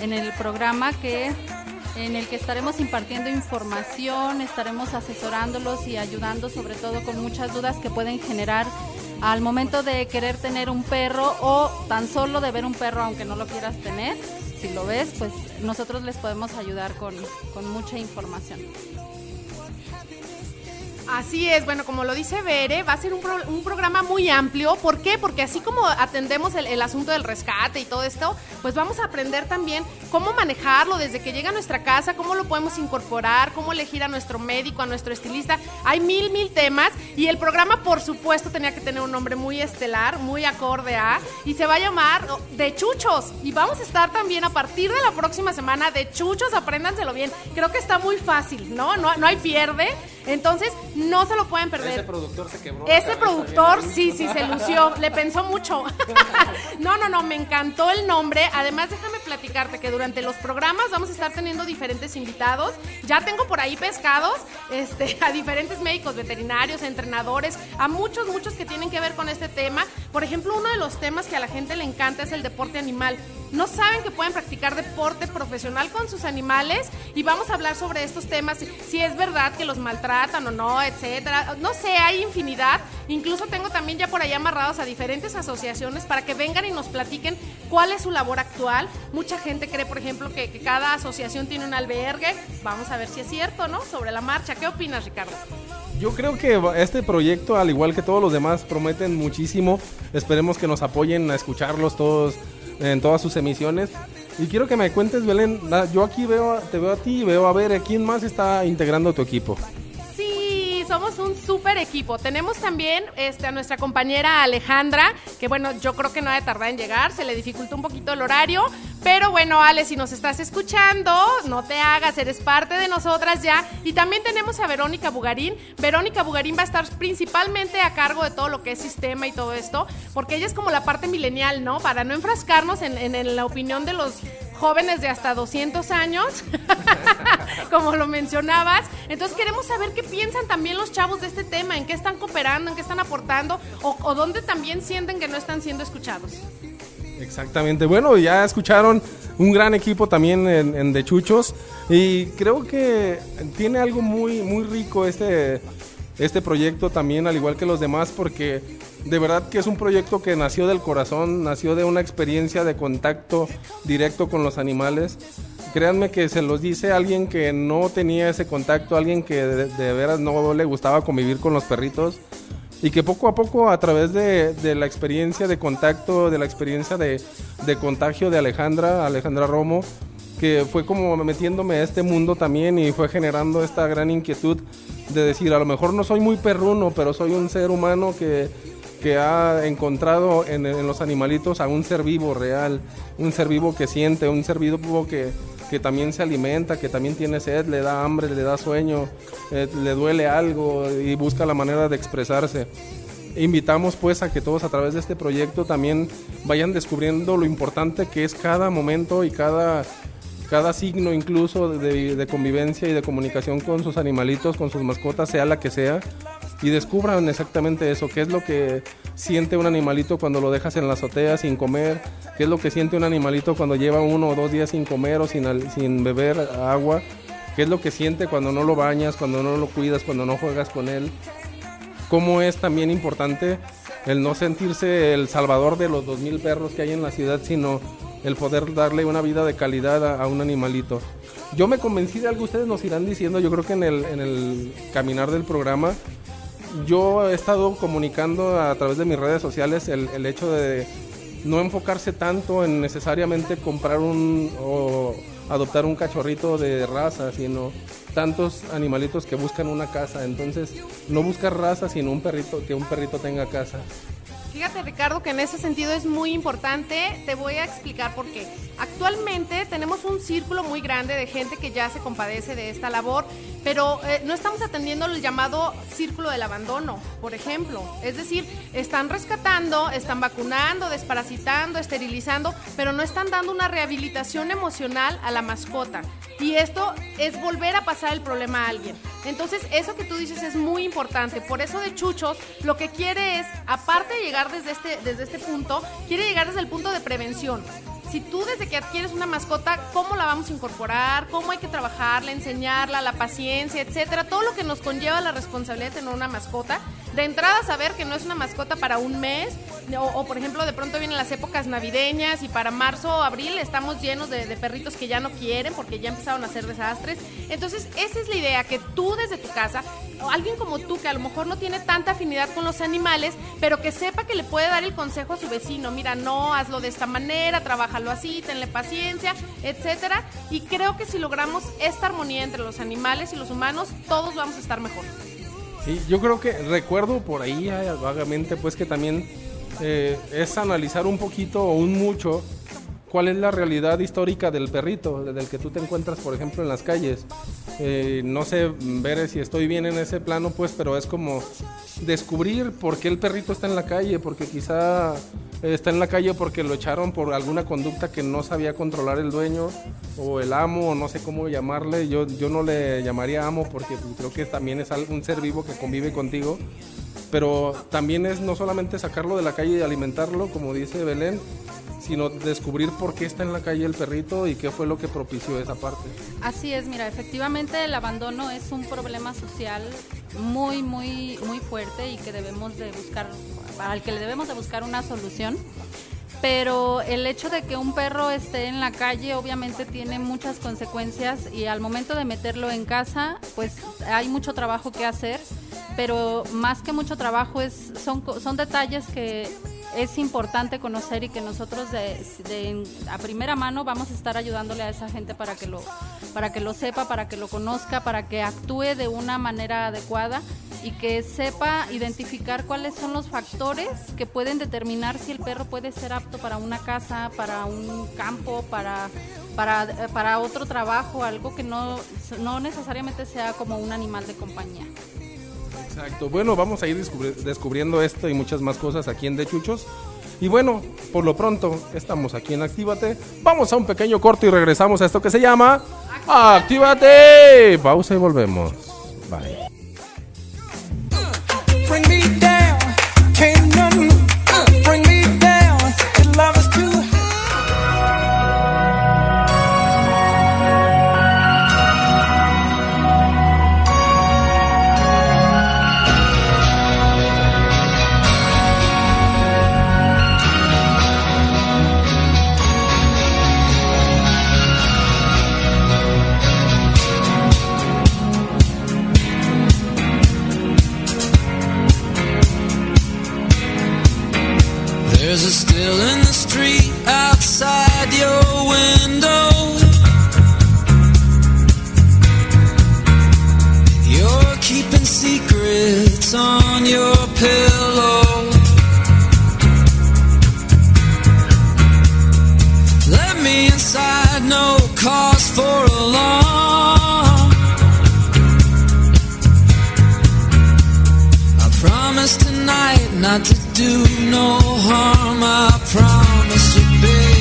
en el programa que en el que estaremos impartiendo información, estaremos asesorándolos y ayudando sobre todo con muchas dudas que pueden generar al momento de querer tener un perro o tan solo de ver un perro aunque no lo quieras tener. Si lo ves, pues nosotros les podemos ayudar con, con mucha información. Así es, bueno, como lo dice Bere, va a ser un, un programa muy amplio. ¿Por qué? Porque así como atendemos el, el asunto del rescate y todo esto, pues vamos a aprender también cómo manejarlo desde que llega a nuestra casa, cómo lo podemos incorporar, cómo elegir a nuestro médico, a nuestro estilista. Hay mil, mil temas y el programa, por supuesto, tenía que tener un nombre muy estelar, muy acorde a, y se va a llamar oh, De Chuchos. Y vamos a estar también a partir de la próxima semana de Chuchos, apréndanselo bien. Creo que está muy fácil, ¿no? No, no hay pierde. Entonces, no se lo pueden perder. Ese productor se quebró. Ese productor, sí, sí, se lució, le pensó mucho. no, no, no, me encantó el nombre. Además, déjame platicarte que durante los programas vamos a estar teniendo diferentes invitados. Ya tengo por ahí pescados este, a diferentes médicos veterinarios, entrenadores, a muchos, muchos que tienen que ver con este tema. Por ejemplo, uno de los temas que a la gente le encanta es el deporte animal. No saben que pueden practicar deporte profesional con sus animales y vamos a hablar sobre estos temas, si- es verdad que los maltratan o no, etcétera. No sé, hay infinidad. Incluso tengo también ya por ahí amarrados a diferentes asociaciones para que vengan y nos platiquen cuál es su labor actual. Mucha gente cree, por ejemplo, que, que cada asociación tiene un albergue. Vamos a ver si es cierto, ¿no? Sobre la marcha. ¿Qué opinas, Ricardo? Yo creo que este proyecto, al igual que todos los demás, prometen muchísimo. Esperemos que nos apoyen a escucharlos todos en todas sus emisiones. Y quiero que me cuentes, Belén, yo aquí veo, te veo a ti y veo a ver quién más está integrando tu equipo. Somos un súper equipo. Tenemos también este, a nuestra compañera Alejandra, que bueno, yo creo que no ha de tardar en llegar, se le dificultó un poquito el horario. Pero bueno, Ale, si nos estás escuchando, no te hagas, eres parte de nosotras ya. Y también tenemos a Verónica Bugarín. Verónica Bugarín va a estar principalmente a cargo de todo lo que es sistema y todo esto, porque ella es como la parte milenial, ¿no? Para no enfrascarnos en, en- en la opinión de los jóvenes de hasta 200 años, como lo mencionabas. Entonces queremos saber qué piensan también los chavos de este tema, en qué están cooperando, en qué están aportando, o, o dónde también sienten que no están siendo escuchados. Exactamente. Bueno, ya escucharon un gran equipo también en, en De Chuchos y creo que tiene algo muy muy rico este este proyecto también al igual que los demás porque de verdad que es un proyecto que nació del corazón, nació de una experiencia de contacto directo con los animales. Créanme que se los dice alguien que no tenía ese contacto, alguien que de, veras no le gustaba convivir con los perritos y que poco a poco a través de, la experiencia de contacto, de la experiencia de contagio de Alejandra, Alejandra Romo, que fue como metiéndome a este mundo también y fue generando esta gran inquietud de decir, a lo mejor no soy muy perruno, pero soy un ser humano que, que ha encontrado en, los animalitos a un ser vivo real, un ser vivo que siente, un ser vivo que, que también se alimenta, que también tiene sed, le da hambre, le da sueño, eh, le duele algo y busca la manera de expresarse. Invitamos pues a que todos a través de este proyecto también vayan descubriendo lo importante que es cada momento y cada, cada signo incluso de, convivencia y de comunicación con sus animalitos, con sus mascotas, sea la que sea, y descubran exactamente eso, qué es lo que siente un animalito cuando lo dejas en la azotea sin comer, qué es lo que siente un animalito cuando lleva uno o dos días sin comer o sin beber agua, qué es lo que siente cuando no lo bañas, cuando no lo cuidas, cuando no juegas con él, cómo es también importante el no sentirse el salvador de los 2.000 perros que hay en la ciudad, sino el poder darle una vida de calidad a, un animalito. Yo me convencí de algo, ustedes nos irán diciendo, yo creo que en el, en el caminar del programa, yo he estado comunicando a través de mis redes sociales el, el hecho de no enfocarse tanto en necesariamente comprar un o adoptar un cachorrito de raza, sino tantos animalitos que buscan una casa. Entonces, no buscar raza, sino un perrito que un perrito tenga casa. Fíjate Ricardo que en ese sentido es muy importante, te voy a explicar por qué. Actualmente tenemos un círculo muy grande de gente que ya se compadece de esta labor, pero eh, no estamos atendiendo el llamado círculo del abandono, por ejemplo. Es decir, están rescatando, están vacunando, desparasitando, esterilizando, pero no están dando una rehabilitación emocional a la mascota. Y esto es volver a pasar el problema a alguien. Entonces, eso que tú dices es muy importante. Por eso de Chuchos, lo que quiere es, aparte de llegar desde este, desde este punto, quiere llegar desde el punto de prevención. Si tú desde que adquieres una mascota, ¿cómo la vamos a incorporar? ¿Cómo hay que trabajarla, enseñarla, la paciencia, etcétera? Todo lo que nos conlleva la responsabilidad de tener una mascota. De entrada, saber que no es una mascota para un mes, o, por ejemplo, de pronto vienen las épocas navideñas y para marzo o abril estamos llenos de, de perritos que ya no quieren porque ya empezaron a hacer desastres. Entonces, esa es la idea, que tú desde tu casa, o alguien como tú que a lo mejor no tiene tanta afinidad con los animales, pero que sepa que le puede dar el consejo a su vecino, mira, no, hazlo de esta manera, trabájalo así, tenle paciencia, etcétera. Y creo que si logramos esta armonía entre los animales y los humanos, todos vamos a estar mejor. Sí, yo creo que recuerdo por ahí eh, vagamente pues que también eh, es analizar un poquito o un mucho cuál es la realidad histórica del perrito, del que tú te encuentras, por ejemplo, en las calles. Eh, no sé, ver si estoy bien en ese plano, pues, pero es como descubrir por qué el perrito está en la calle, porque quizá está en la calle porque lo echaron por alguna conducta que no sabía controlar el dueño o el amo, o no sé cómo llamarle. Yo, yo no le llamaría amo porque creo que también es un ser vivo que convive contigo pero también es no solamente sacarlo de la calle y alimentarlo, como dice Belén, sino descubrir por qué está en la calle el perrito y qué fue lo que propició esa parte. Así es, mira, efectivamente el abandono es un problema social muy, muy, muy fuerte y que debemos de buscar, al que le debemos de buscar una solución. Pero el hecho de que un perro esté en la calle obviamente tiene muchas consecuencias y al momento de meterlo en casa, pues hay mucho trabajo que hacer pero más que mucho trabajo es son, son detalles que es importante conocer y que nosotros de, de, a primera mano vamos a estar ayudándole a esa gente para que lo para que lo sepa, para que lo conozca, para que actúe de una manera adecuada y que sepa identificar cuáles son los factores que pueden determinar si el perro puede ser apto para una casa, para un campo, para para, para otro trabajo, algo que no, no necesariamente sea como un animal de compañía. Exacto. Bueno, vamos a ir descubri descubriendo esto y muchas más cosas aquí en De Chuchos. Y bueno, por lo pronto, estamos aquí en Actívate. Vamos a un pequeño corto y regresamos a esto que se llama Actívate. Pausa y volvemos. Bye. There's a still in the street outside your window. You're keeping secrets on your pillow. Let me inside, no cause for alarm. I promise tonight not to do no harm. I promise you, babe,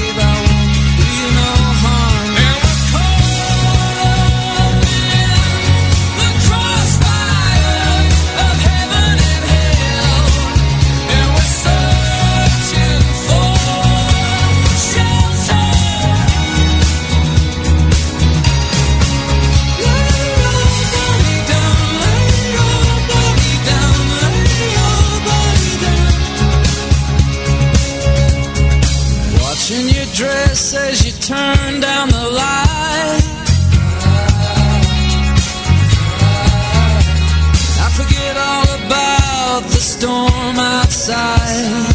turn down the light. I forget all about the storm outside.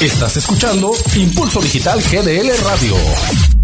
Estás escuchando Impulso Digital GDL Radio.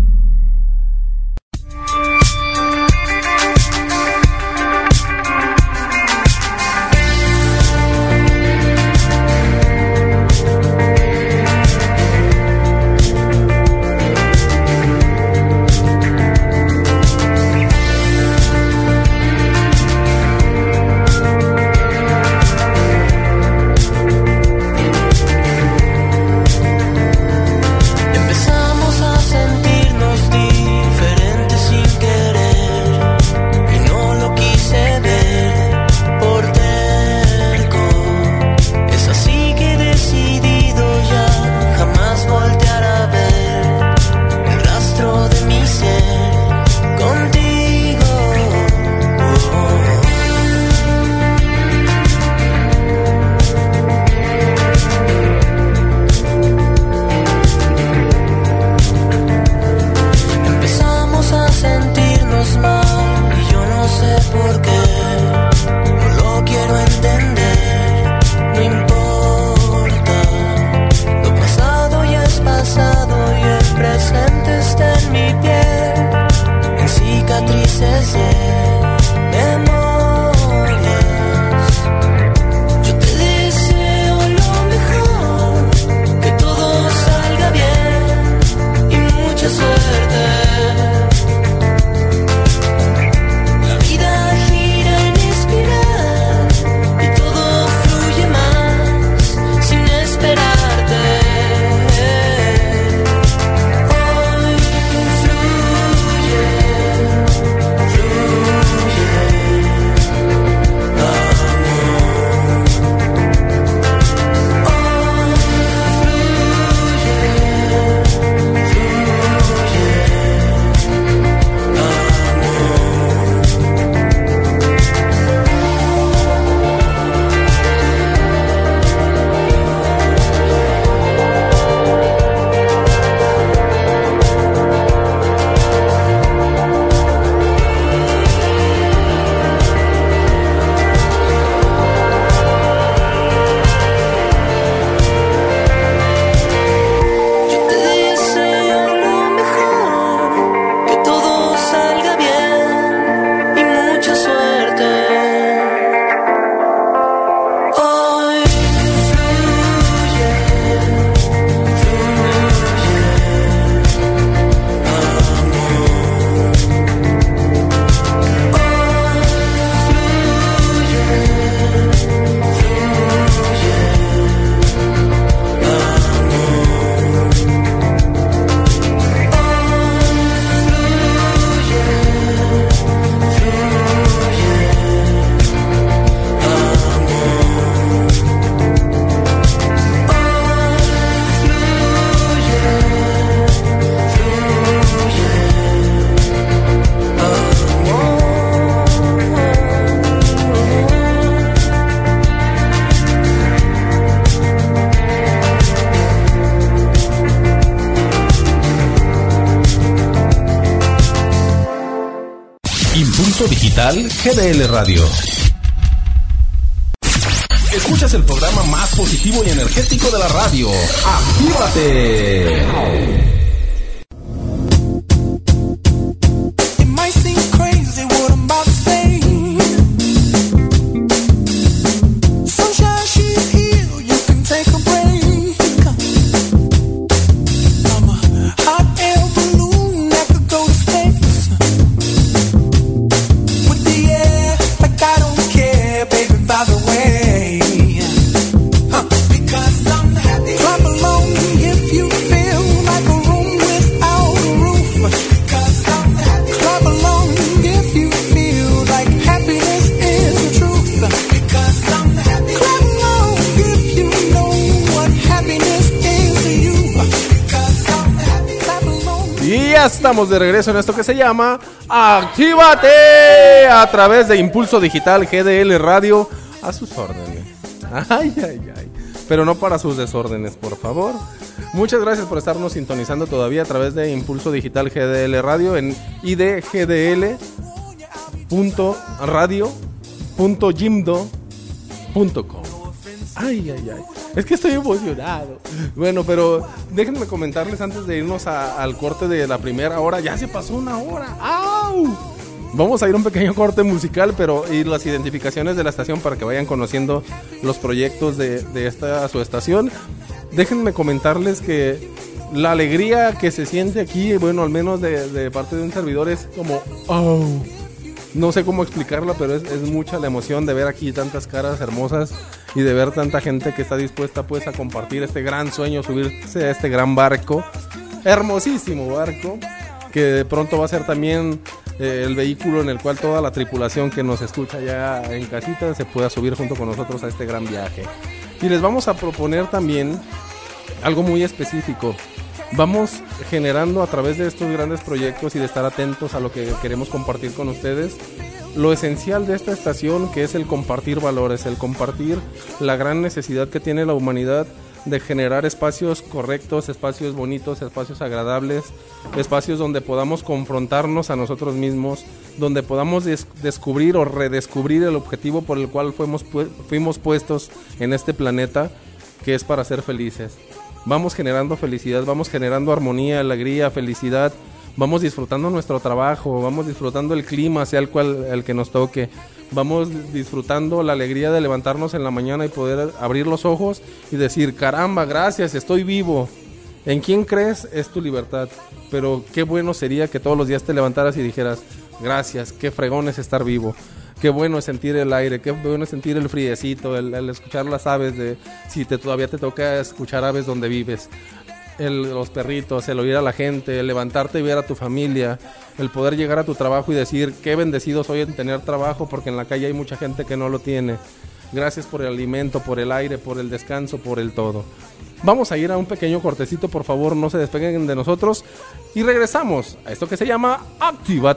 GDL Radio. Escuchas el programa más positivo y energético de la radio. ¡Actívate! Estamos de regreso en esto que se llama Actívate a través de Impulso Digital GDL Radio a sus órdenes. Ay, ay, ay. Pero no para sus desórdenes, por favor. Muchas gracias por estarnos sintonizando todavía a través de Impulso Digital GDL Radio en idgdl.radio.jimdo.com. Ay, ay, ay. Es que estoy emocionado. Bueno, pero déjenme comentarles antes de irnos al corte de la primera hora. Ya se pasó una hora. ¡Au! Vamos a ir a un pequeño corte musical, pero y las identificaciones de la estación para que vayan conociendo los proyectos de, esta su estación. Déjenme comentarles que la alegría que se siente aquí, bueno, al menos de, de parte de un servidor, es como, oh, no sé cómo explicarla, pero es, es mucha la emoción de ver aquí tantas caras hermosas y de ver tanta gente que está dispuesta pues a compartir este gran sueño, subirse a este gran barco, hermosísimo barco, que de pronto va a ser también eh, el vehículo en el cual toda la tripulación que nos escucha ya en casita se pueda subir junto con nosotros a este gran viaje. Y les vamos a proponer también algo muy específico. Vamos generando a través de estos grandes proyectos y de estar atentos a lo que queremos compartir con ustedes, lo esencial de esta estación que es el compartir valores, el compartir la gran necesidad que tiene la humanidad de generar espacios correctos, espacios bonitos, espacios agradables, espacios donde podamos confrontarnos a nosotros mismos, donde podamos des- descubrir o redescubrir el objetivo por el cual fuimos, fuimos puestos en este planeta, que es para ser felices. Vamos generando felicidad, vamos generando armonía, alegría, felicidad, vamos disfrutando nuestro trabajo, vamos disfrutando el clima, sea el cual el que nos toque. Vamos disfrutando la alegría de levantarnos en la mañana y poder abrir los ojos y decir, caramba, gracias, estoy vivo. En quién crees es tu libertad, pero qué bueno sería que todos los días te levantaras y dijeras, gracias, qué fregón es estar vivo. Qué bueno es sentir el aire, qué bueno es sentir el friecito, el, el escuchar las aves de si te todavía te toca escuchar aves donde vives. El- los perritos, el oír a la gente, el levantarte y ver a tu familia, el poder llegar a tu trabajo y decir qué bendecido soy en tener trabajo porque en la calle hay mucha gente que no lo tiene. Gracias por el alimento, por el aire, por el descanso, por el todo. Vamos a ir a un pequeño cortecito, por favor, no se despeguen de nosotros y regresamos a esto que se llama Activa.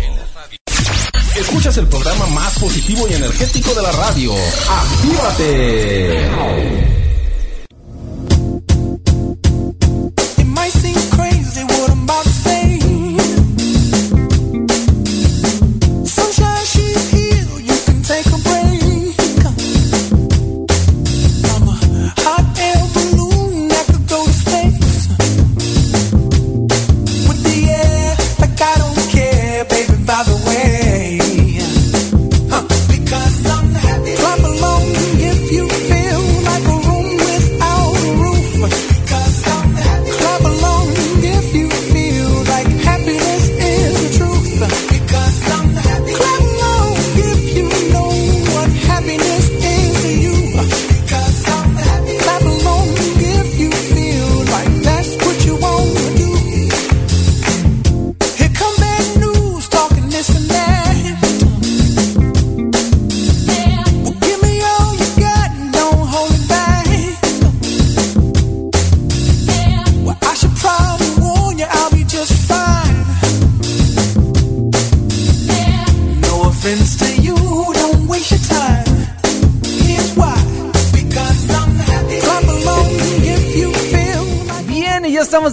Escuchas el programa más positivo y energético de la radio. ¡Actívate!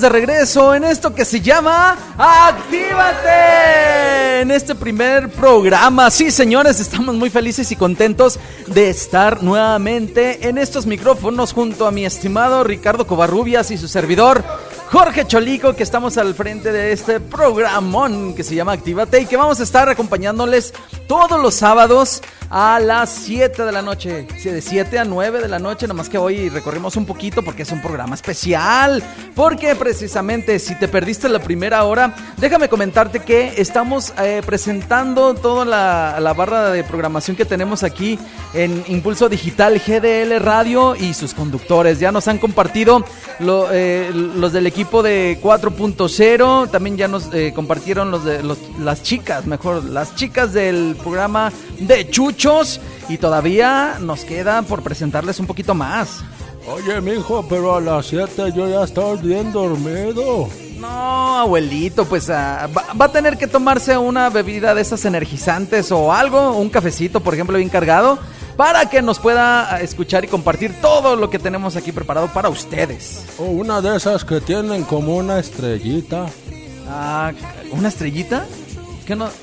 De regreso en esto que se llama Actívate. En este primer programa, sí señores, estamos muy felices y contentos de estar nuevamente en estos micrófonos junto a mi estimado Ricardo Covarrubias y su servidor Jorge Cholico, que estamos al frente de este programón que se llama Actívate y que vamos a estar acompañándoles todos los sábados a las 7 de la noche. De 7 a 9 de la noche, nomás que hoy recorrimos un poquito porque es un programa especial. Porque precisamente si te perdiste la primera hora, déjame comentarte que estamos eh, presentando toda la, la barra de programación que tenemos aquí en Impulso Digital GDL Radio y sus conductores. Ya nos han compartido eh, los del equipo de 4.0, también ya nos eh, compartieron los de las chicas, mejor, las chicas del programa de Y todavía nos queda por presentarles un poquito más. Oye, mijo, pero a las 7 yo ya estoy bien dormido. No, abuelito, pues va, va a tener que tomarse una bebida de esas energizantes o algo, un cafecito, por ejemplo, bien cargado, para que nos pueda ah, escuchar y compartir todo lo que tenemos aquí preparado para ustedes. O una de esas que tienen como una estrellita. Ah, ¿una estrellita? ¿Qué no?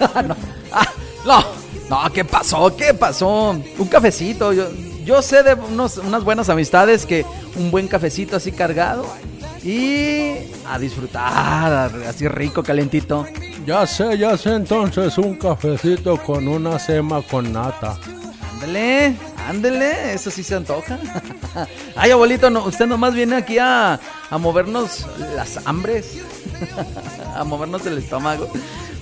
Ah, no. Ah, no. No, ¿qué pasó? ¿Qué pasó? Un cafecito. Yo, yo sé de unos, unas buenas amistades que un buen cafecito así cargado y a disfrutar, así rico, calentito. Ya sé, ya sé entonces un cafecito con una sema con nata. Ándele, ándele, eso sí se antoja. Ay, abuelito, no, usted nomás viene aquí a, a movernos las hambres, a movernos el estómago.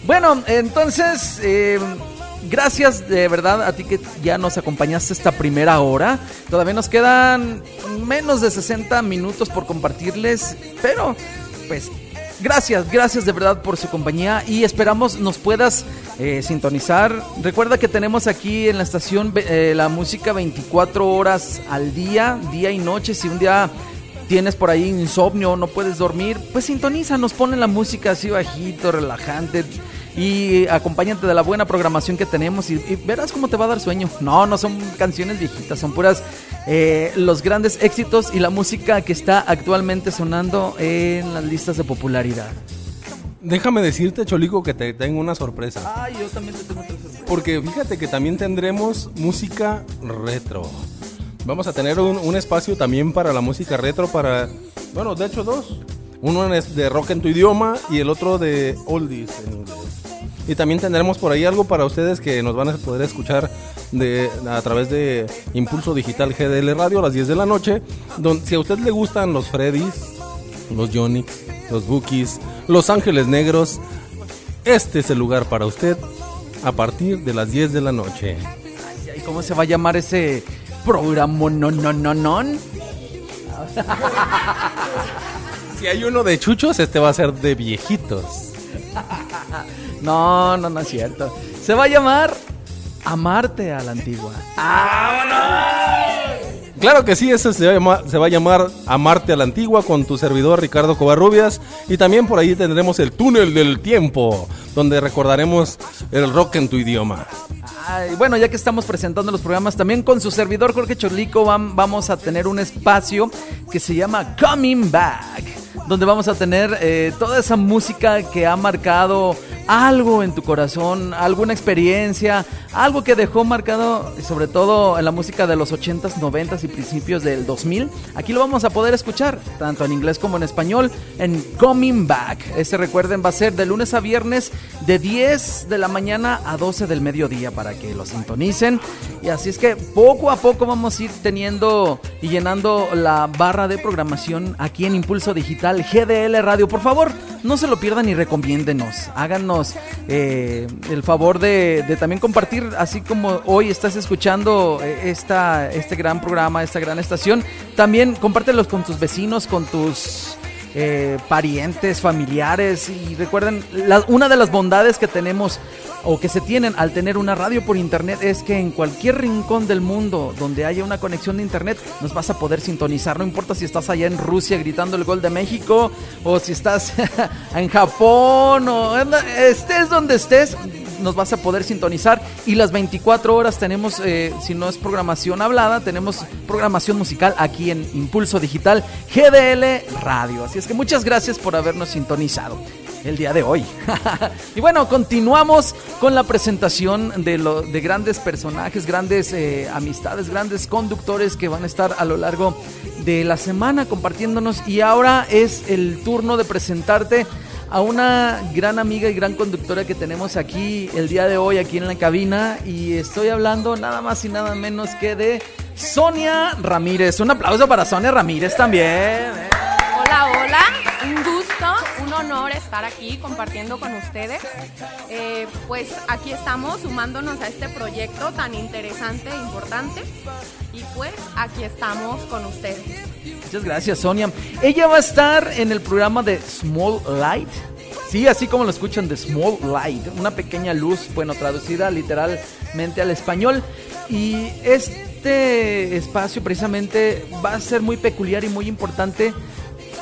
Bueno, entonces, eh, gracias de verdad a ti que ya nos acompañaste esta primera hora. Todavía nos quedan menos de 60 minutos por compartirles, pero pues Gracias, gracias de verdad por su compañía y esperamos nos puedas eh, sintonizar. Recuerda que tenemos aquí en la estación eh, la música 24 horas al día, día y noche. Si un día tienes por ahí insomnio, no puedes dormir, pues sintoniza, nos ponen la música así bajito, relajante y acompáñate de la buena programación que tenemos y, y verás cómo te va a dar sueño. No, no son canciones viejitas, son puras eh, los grandes éxitos y la música que está actualmente sonando en las listas de popularidad. Déjame decirte, Cholico, que te tengo una sorpresa. Ay, yo también te tengo otra sorpresa. Porque fíjate que también tendremos música retro. Vamos a tener un, un espacio también para la música retro, para... Bueno, de hecho dos. Uno es de rock en tu idioma y el otro de oldies en inglés. Y también tendremos por ahí algo para ustedes que nos van a poder escuchar de, a través de Impulso Digital GDL Radio a las 10 de la noche. Donde, si a usted le gustan los Freddys, los Jonix, los Bookies, los Ángeles Negros, este es el lugar para usted a partir de las 10 de la noche. ¿Y cómo se va a llamar ese programa? No, no, no, no. Si hay uno de chuchos, este va a ser de viejitos. No, no, no es cierto. Se va a llamar Amarte a la Antigua. Claro que sí, ese se va, a llamar, se va a llamar Amarte a la Antigua con tu servidor Ricardo Covarrubias. Y también por ahí tendremos el túnel del tiempo, donde recordaremos el rock en tu idioma. Ay, bueno, ya que estamos presentando los programas, también con su servidor Jorge Chorlico vam- vamos a tener un espacio que se llama Coming Back, donde vamos a tener eh, toda esa música que ha marcado algo en tu corazón, alguna experiencia, algo que dejó marcado, sobre todo en la música de los 80s, 90s y principios del 2000. Aquí lo vamos a poder escuchar, tanto en inglés como en español, en Coming Back. Este recuerden va a ser de lunes a viernes de 10 de la mañana a 12 del mediodía para que lo sintonicen. Y así es que poco a poco vamos a ir teniendo y llenando la barra de programación aquí en Impulso Digital GDL Radio. Por favor, no se lo pierdan y recomiéndenos. Háganos eh, el favor de, de también compartir, así como hoy estás escuchando eh, esta, este gran programa, esta gran estación. También compártelos con tus vecinos, con tus eh, parientes, familiares y recuerden, una de las bondades que tenemos o que se tienen al tener una radio por internet es que en cualquier rincón del mundo donde haya una conexión de internet nos vas a poder sintonizar, no importa si estás allá en Rusia gritando el gol de México o si estás en Japón o estés donde estés, nos vas a poder sintonizar y las 24 horas tenemos, eh, si no es programación hablada, tenemos programación musical aquí en Impulso Digital GDL Radio. Así es que muchas gracias por habernos sintonizado el día de hoy. y bueno, continuamos con la presentación de, lo, de grandes personajes, grandes eh, amistades, grandes conductores que van a estar a lo largo de la semana compartiéndonos. Y ahora es el turno de presentarte a una gran amiga y gran conductora que tenemos aquí el día de hoy, aquí en la cabina. Y estoy hablando nada más y nada menos que de Sonia Ramírez. Un aplauso para Sonia Ramírez también. Hola, hola, gusto, un honor estar aquí compartiendo con ustedes. Eh, pues aquí estamos sumándonos a este proyecto tan interesante e importante y pues aquí estamos con ustedes. Muchas gracias, Sonia. Ella va a estar en el programa de Small Light. Sí, así como lo escuchan de Small Light, una pequeña luz, bueno, traducida literalmente al español. Y este espacio precisamente va a ser muy peculiar y muy importante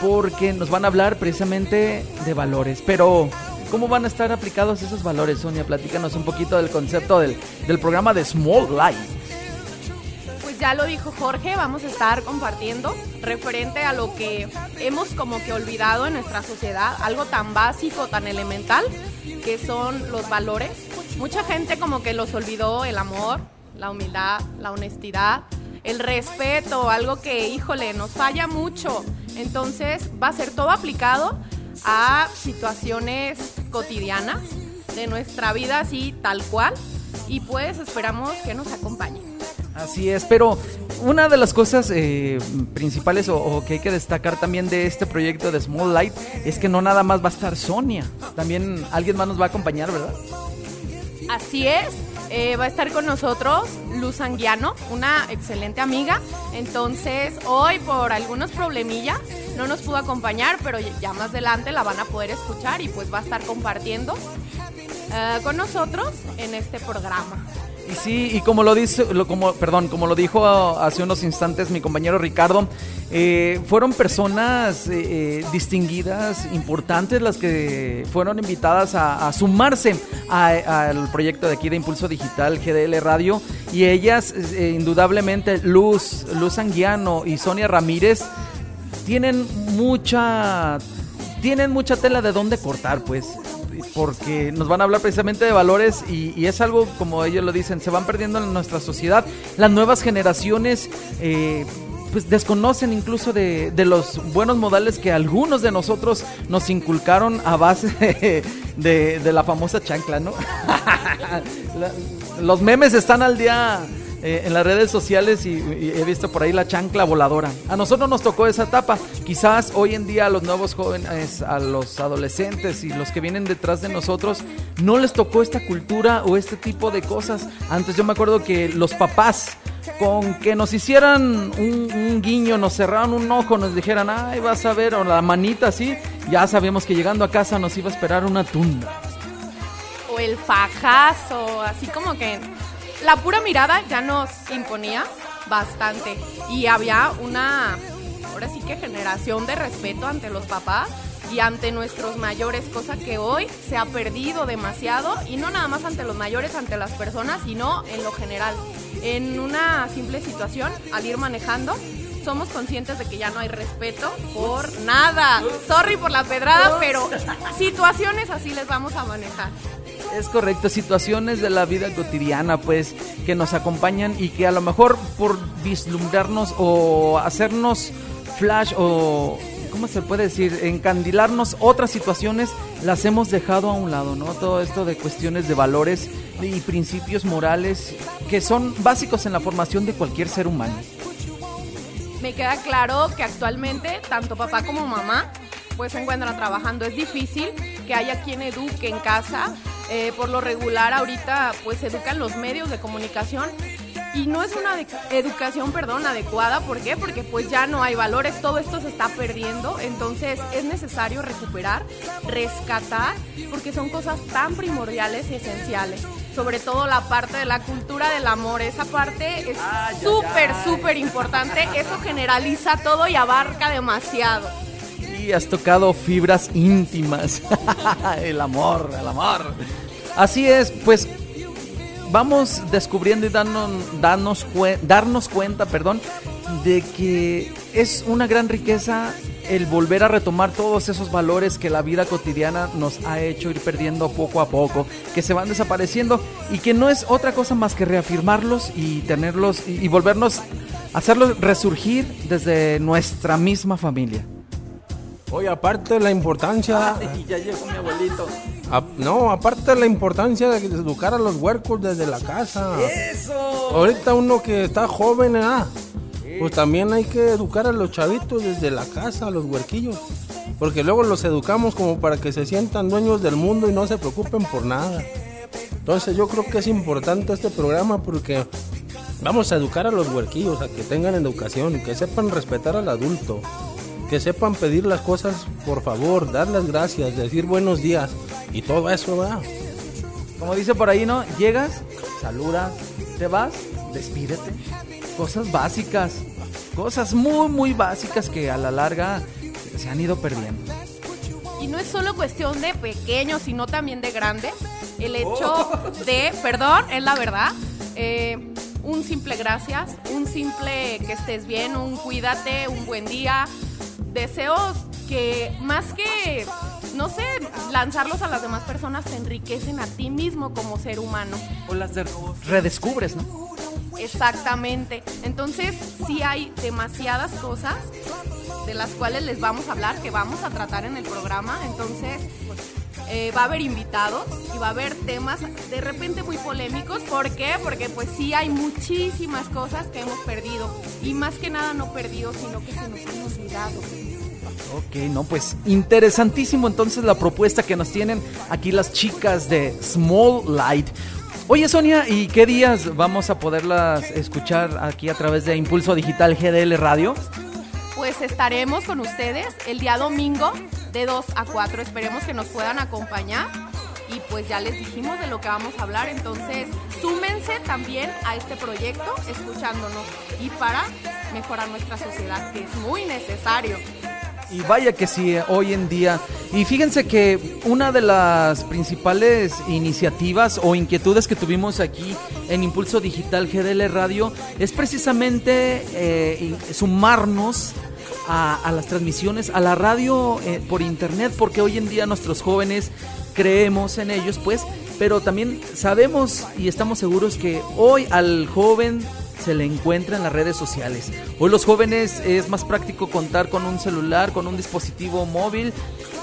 porque nos van a hablar precisamente de valores. Pero, ¿cómo van a estar aplicados esos valores, Sonia? Platícanos un poquito del concepto del, del programa de Small Light. Pues ya lo dijo Jorge, vamos a estar compartiendo referente a lo que hemos como que olvidado en nuestra sociedad, algo tan básico, tan elemental, que son los valores. Mucha gente como que los olvidó, el amor, la humildad, la honestidad, el respeto, algo que, híjole, nos falla mucho. Entonces va a ser todo aplicado a situaciones cotidianas de nuestra vida así tal cual y pues esperamos que nos acompañe. Así es, pero una de las cosas eh, principales o, o, que hay que destacar también de este proyecto de Small Light es que no nada más va a estar Sonia, también alguien más nos va a acompañar, ¿verdad? Así es, eh, va a estar con nosotros Luz Anguiano, una excelente amiga. Entonces, hoy por algunos problemillas no nos pudo acompañar, pero ya más adelante la van a poder escuchar y pues va a estar compartiendo uh, con nosotros en este programa. Y sí, y como lo dice, lo, como, perdón, como lo dijo hace unos instantes mi compañero Ricardo, eh, fueron personas eh, eh, distinguidas, importantes, las que fueron invitadas a, a sumarse al proyecto de aquí de Impulso Digital GDL Radio. Y ellas, eh, indudablemente, Luz, Luz Anguiano y Sonia Ramírez, tienen mucha, tienen mucha tela de dónde cortar, pues porque nos van a hablar precisamente de valores y, es algo, como ellos lo dicen, se van perdiendo en nuestra sociedad. Las nuevas generaciones eh, pues desconocen incluso de, de, los buenos modales que algunos de nosotros nos inculcaron a base de, de, la famosa chancla, ¿no? los memes están al día eh, en las redes sociales y, he visto por ahí la chancla voladora. A nosotros nos tocó esa etapa. Quizás hoy en día a los nuevos jóvenes, a los adolescentes y los que vienen detrás de nosotros, no les tocó esta cultura o este tipo de cosas. Antes yo me acuerdo que los papás con que nos hicieran un, un, guiño, nos cerraran un ojo, nos dijeran, ay, vas a ver, o la manita así, ya sabíamos que llegando a casa nos iba a esperar una tunda. O el fajazo, así como que la pura mirada ya nos imponía bastante. Y había una, ahora sí que generación de respeto ante los papás y ante nuestros mayores, cosa que hoy se ha perdido demasiado y no nada más ante los mayores, ante las personas, sino en lo general. En una simple situación, al ir manejando, somos conscientes de que ya no hay respeto por nada. Sorry por la pedrada, pero situaciones así les vamos a manejar. Es correcto, situaciones de la vida cotidiana, pues, que nos acompañan y que a lo mejor por vislumbrarnos o hacernos flash o ¿cómo se puede decir? Encandilarnos otras situaciones, las hemos dejado a un lado, ¿no? Todo esto de cuestiones de valores y principios morales que son básicos en la formación de cualquier ser humano. Me queda claro que actualmente tanto papá como mamá pues se encuentran trabajando. Es difícil que haya quien eduque en casa. Eh, por lo regular ahorita pues educan los medios de comunicación y no es una educación, perdón, adecuada. ¿Por qué? Porque pues ya no hay valores, todo esto se está perdiendo. Entonces es necesario recuperar, rescatar, porque son cosas tan primordiales y esenciales. Sobre todo la parte de la cultura del amor. Esa parte es súper, súper importante. Eso generaliza todo y abarca demasiado. Has tocado fibras íntimas. el amor, el amor. Así es, pues vamos descubriendo y cue- darnos cuenta, perdón, de que es una gran riqueza el volver a retomar todos esos valores que la vida cotidiana nos ha hecho ir perdiendo poco a poco, que se van desapareciendo y que no es otra cosa más que reafirmarlos y tenerlos y, y volvernos, hacerlos resurgir desde nuestra misma familia. Oye, aparte de la importancia... Y ya llegó mi abuelito. a- no, aparte de la importancia de educar a los huercos desde la casa. ¡Eso! Ahorita uno que está joven, ¿ah? Pues también hay que educar a los chavitos desde la casa, a los huerquillos. Porque luego los educamos como para que se sientan dueños del mundo y no se preocupen por nada. Entonces yo creo que es importante este programa porque vamos a educar a los huerquillos a que tengan educación, que sepan respetar al adulto, que sepan pedir las cosas por favor, dar las gracias, decir buenos días y todo eso va. Como dice por ahí, ¿no? Llegas, saludas, te vas, despídete. Cosas básicas. Cosas muy, muy básicas que a la larga se han ido perdiendo. Y no es solo cuestión de pequeños, sino también de grandes. El hecho Oh. de, perdón, es la verdad, eh, un simple gracias, un simple que estés bien, un cuídate, un buen día. Deseos que más que, no sé, lanzarlos a las demás personas te enriquecen a ti mismo como ser humano. O las de- redescubres, ¿no? Exactamente. Entonces, sí hay demasiadas cosas de las cuales les vamos a hablar, que vamos a tratar en el programa. Entonces, eh, va a haber invitados y va a haber temas de repente muy polémicos. ¿Por qué? Porque pues sí hay muchísimas cosas que hemos perdido. Y más que nada no perdido, sino que se nos han olvidado. Ok, no, pues interesantísimo entonces la propuesta que nos tienen aquí las chicas de Small Light. Oye Sonia, ¿y qué días vamos a poderlas escuchar aquí a través de Impulso Digital GDL Radio? Pues estaremos con ustedes el día domingo de 2 a 4. Esperemos que nos puedan acompañar. Y pues ya les dijimos de lo que vamos a hablar. Entonces, súmense también a este proyecto escuchándonos y para mejorar nuestra sociedad, que es muy necesario. Y vaya que sí, hoy en día. Y fíjense que una de las principales iniciativas o inquietudes que tuvimos aquí en Impulso Digital GDL Radio es precisamente eh, sumarnos a, a las transmisiones, a la radio eh, por internet, porque hoy en día nuestros jóvenes creemos en ellos, pues, pero también sabemos y estamos seguros que hoy al joven se le encuentra en las redes sociales. Hoy los jóvenes es más práctico contar con un celular, con un dispositivo móvil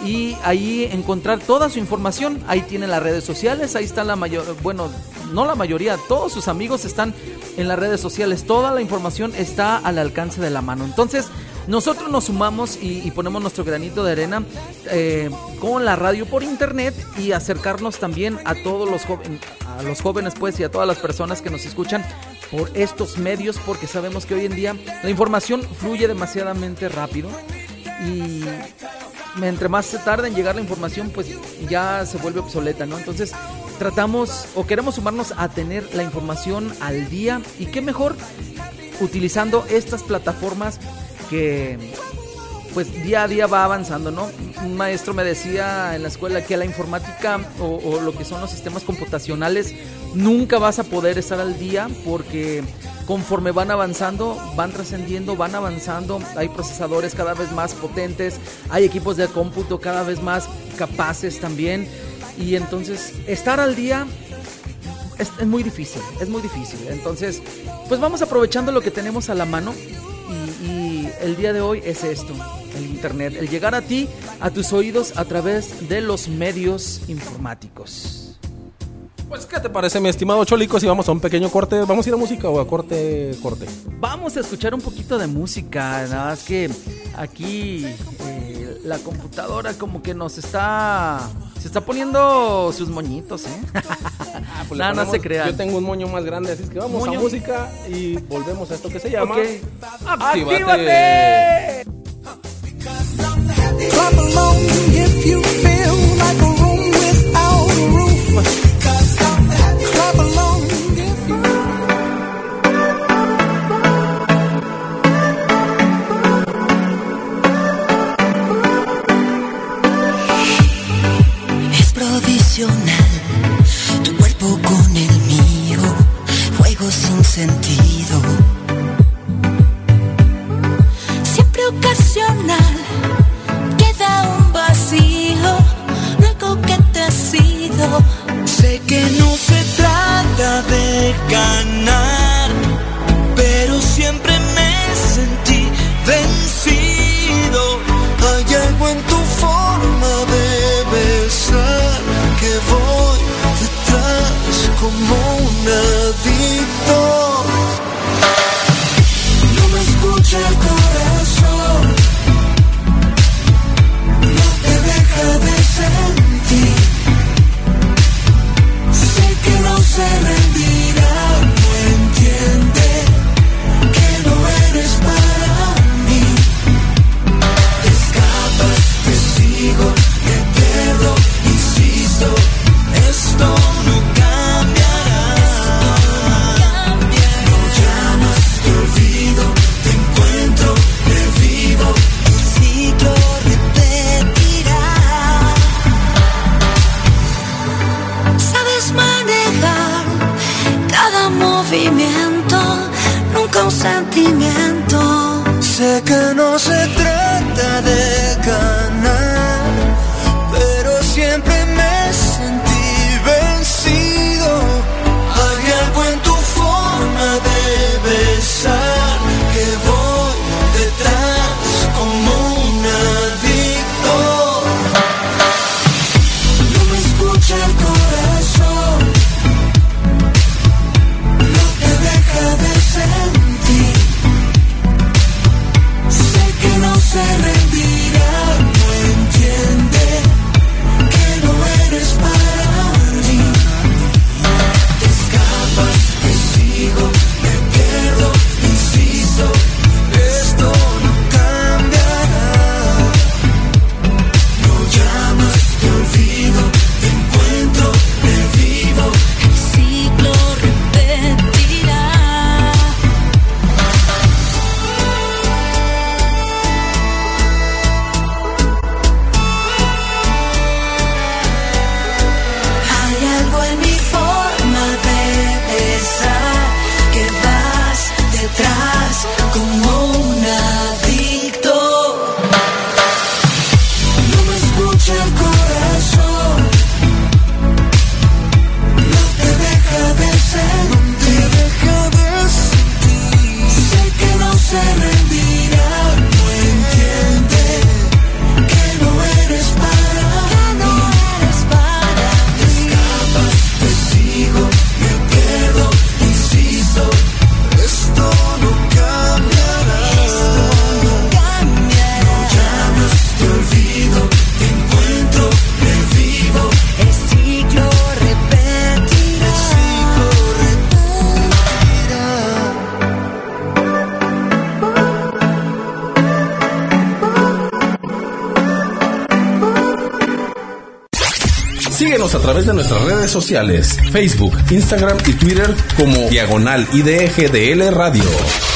y ahí encontrar toda su información. Ahí tienen las redes sociales, ahí está la mayor, bueno, no la mayoría, todos sus amigos están en las redes sociales. Toda la información está al alcance de la mano. Entonces, nosotros nos sumamos y, y ponemos nuestro granito de arena eh, con la radio por internet y acercarnos también a todos los jóvenes, a los jóvenes pues y a todas las personas que nos escuchan por estos medios porque sabemos que hoy en día la información fluye demasiadamente rápido y entre más se tarda en llegar la información pues ya se vuelve obsoleta, ¿no? Entonces tratamos o queremos sumarnos a tener la información al día y qué mejor utilizando estas plataformas que pues día a día va avanzando, ¿no? Un maestro me decía en la escuela que la informática o, lo que son los sistemas computacionales nunca vas a poder estar al día porque conforme van avanzando, van trascendiendo, van avanzando, hay procesadores cada vez más potentes, hay equipos de cómputo cada vez más capaces también y entonces estar al día es, muy difícil, es muy difícil. Entonces, pues vamos aprovechando lo que tenemos a la mano el día de hoy es esto, el Internet, el llegar a ti, a tus oídos a través de los medios informáticos. Pues, ¿qué te parece, mi estimado Cholico? Si vamos a un pequeño corte, ¿vamos a ir a música o a corte, corte? Vamos a escuchar un poquito de música, nada más que aquí eh, la computadora como que nos está... Se está poniendo sus moñitos, ¿eh? Ah, pues no, no ponemos- se crean. Yo tengo un moño más grande, así es que vamos Moño. a música y volvemos a esto que se llama... Ok. ¡Actívate! Es provisional, tu cuerpo con el mío, juego sin sentido. Siempre ocasional, queda un vacío, luego que te ha sido. Sé que no se trata de ganar, pero siempre me sentí vencido. Hay algo en tu forma de besar que voy detrás como sentimiento. Sé que no se trata de sociales, Facebook, Instagram y Twitter como Diagonal IDGDL Radio.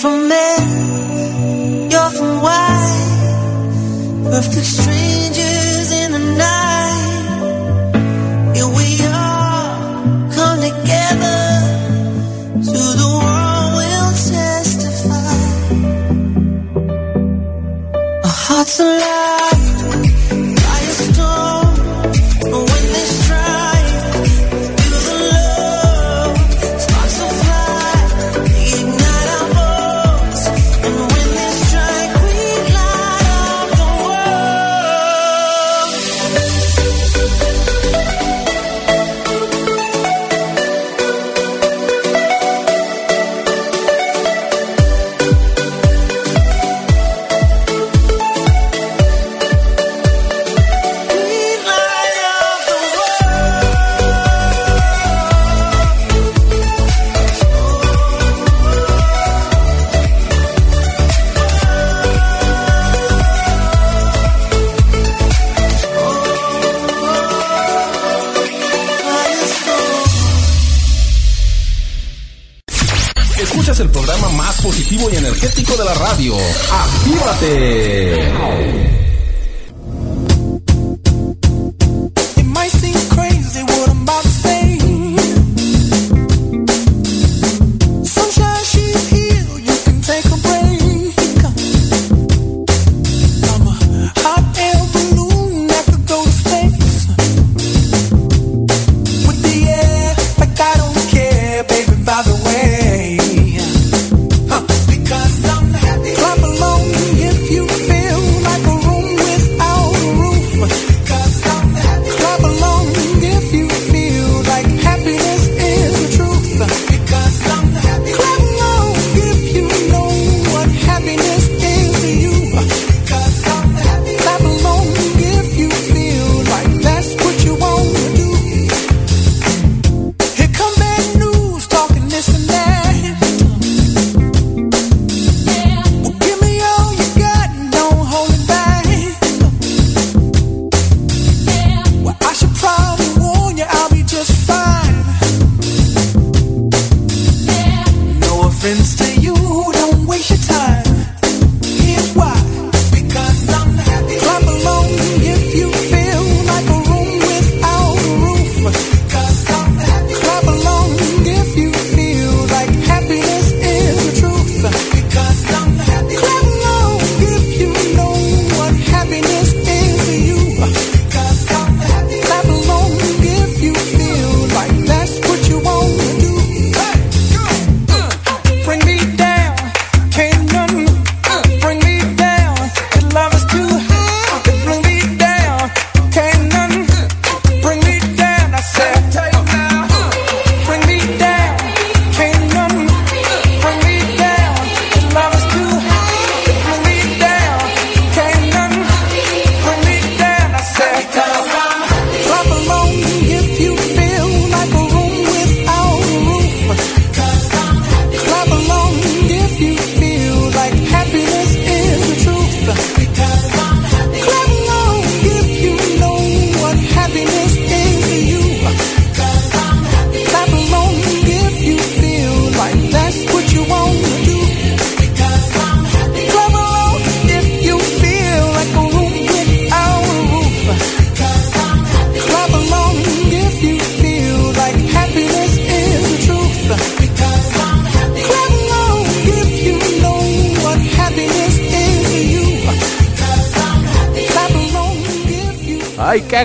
from men, you're from white. Perfect street.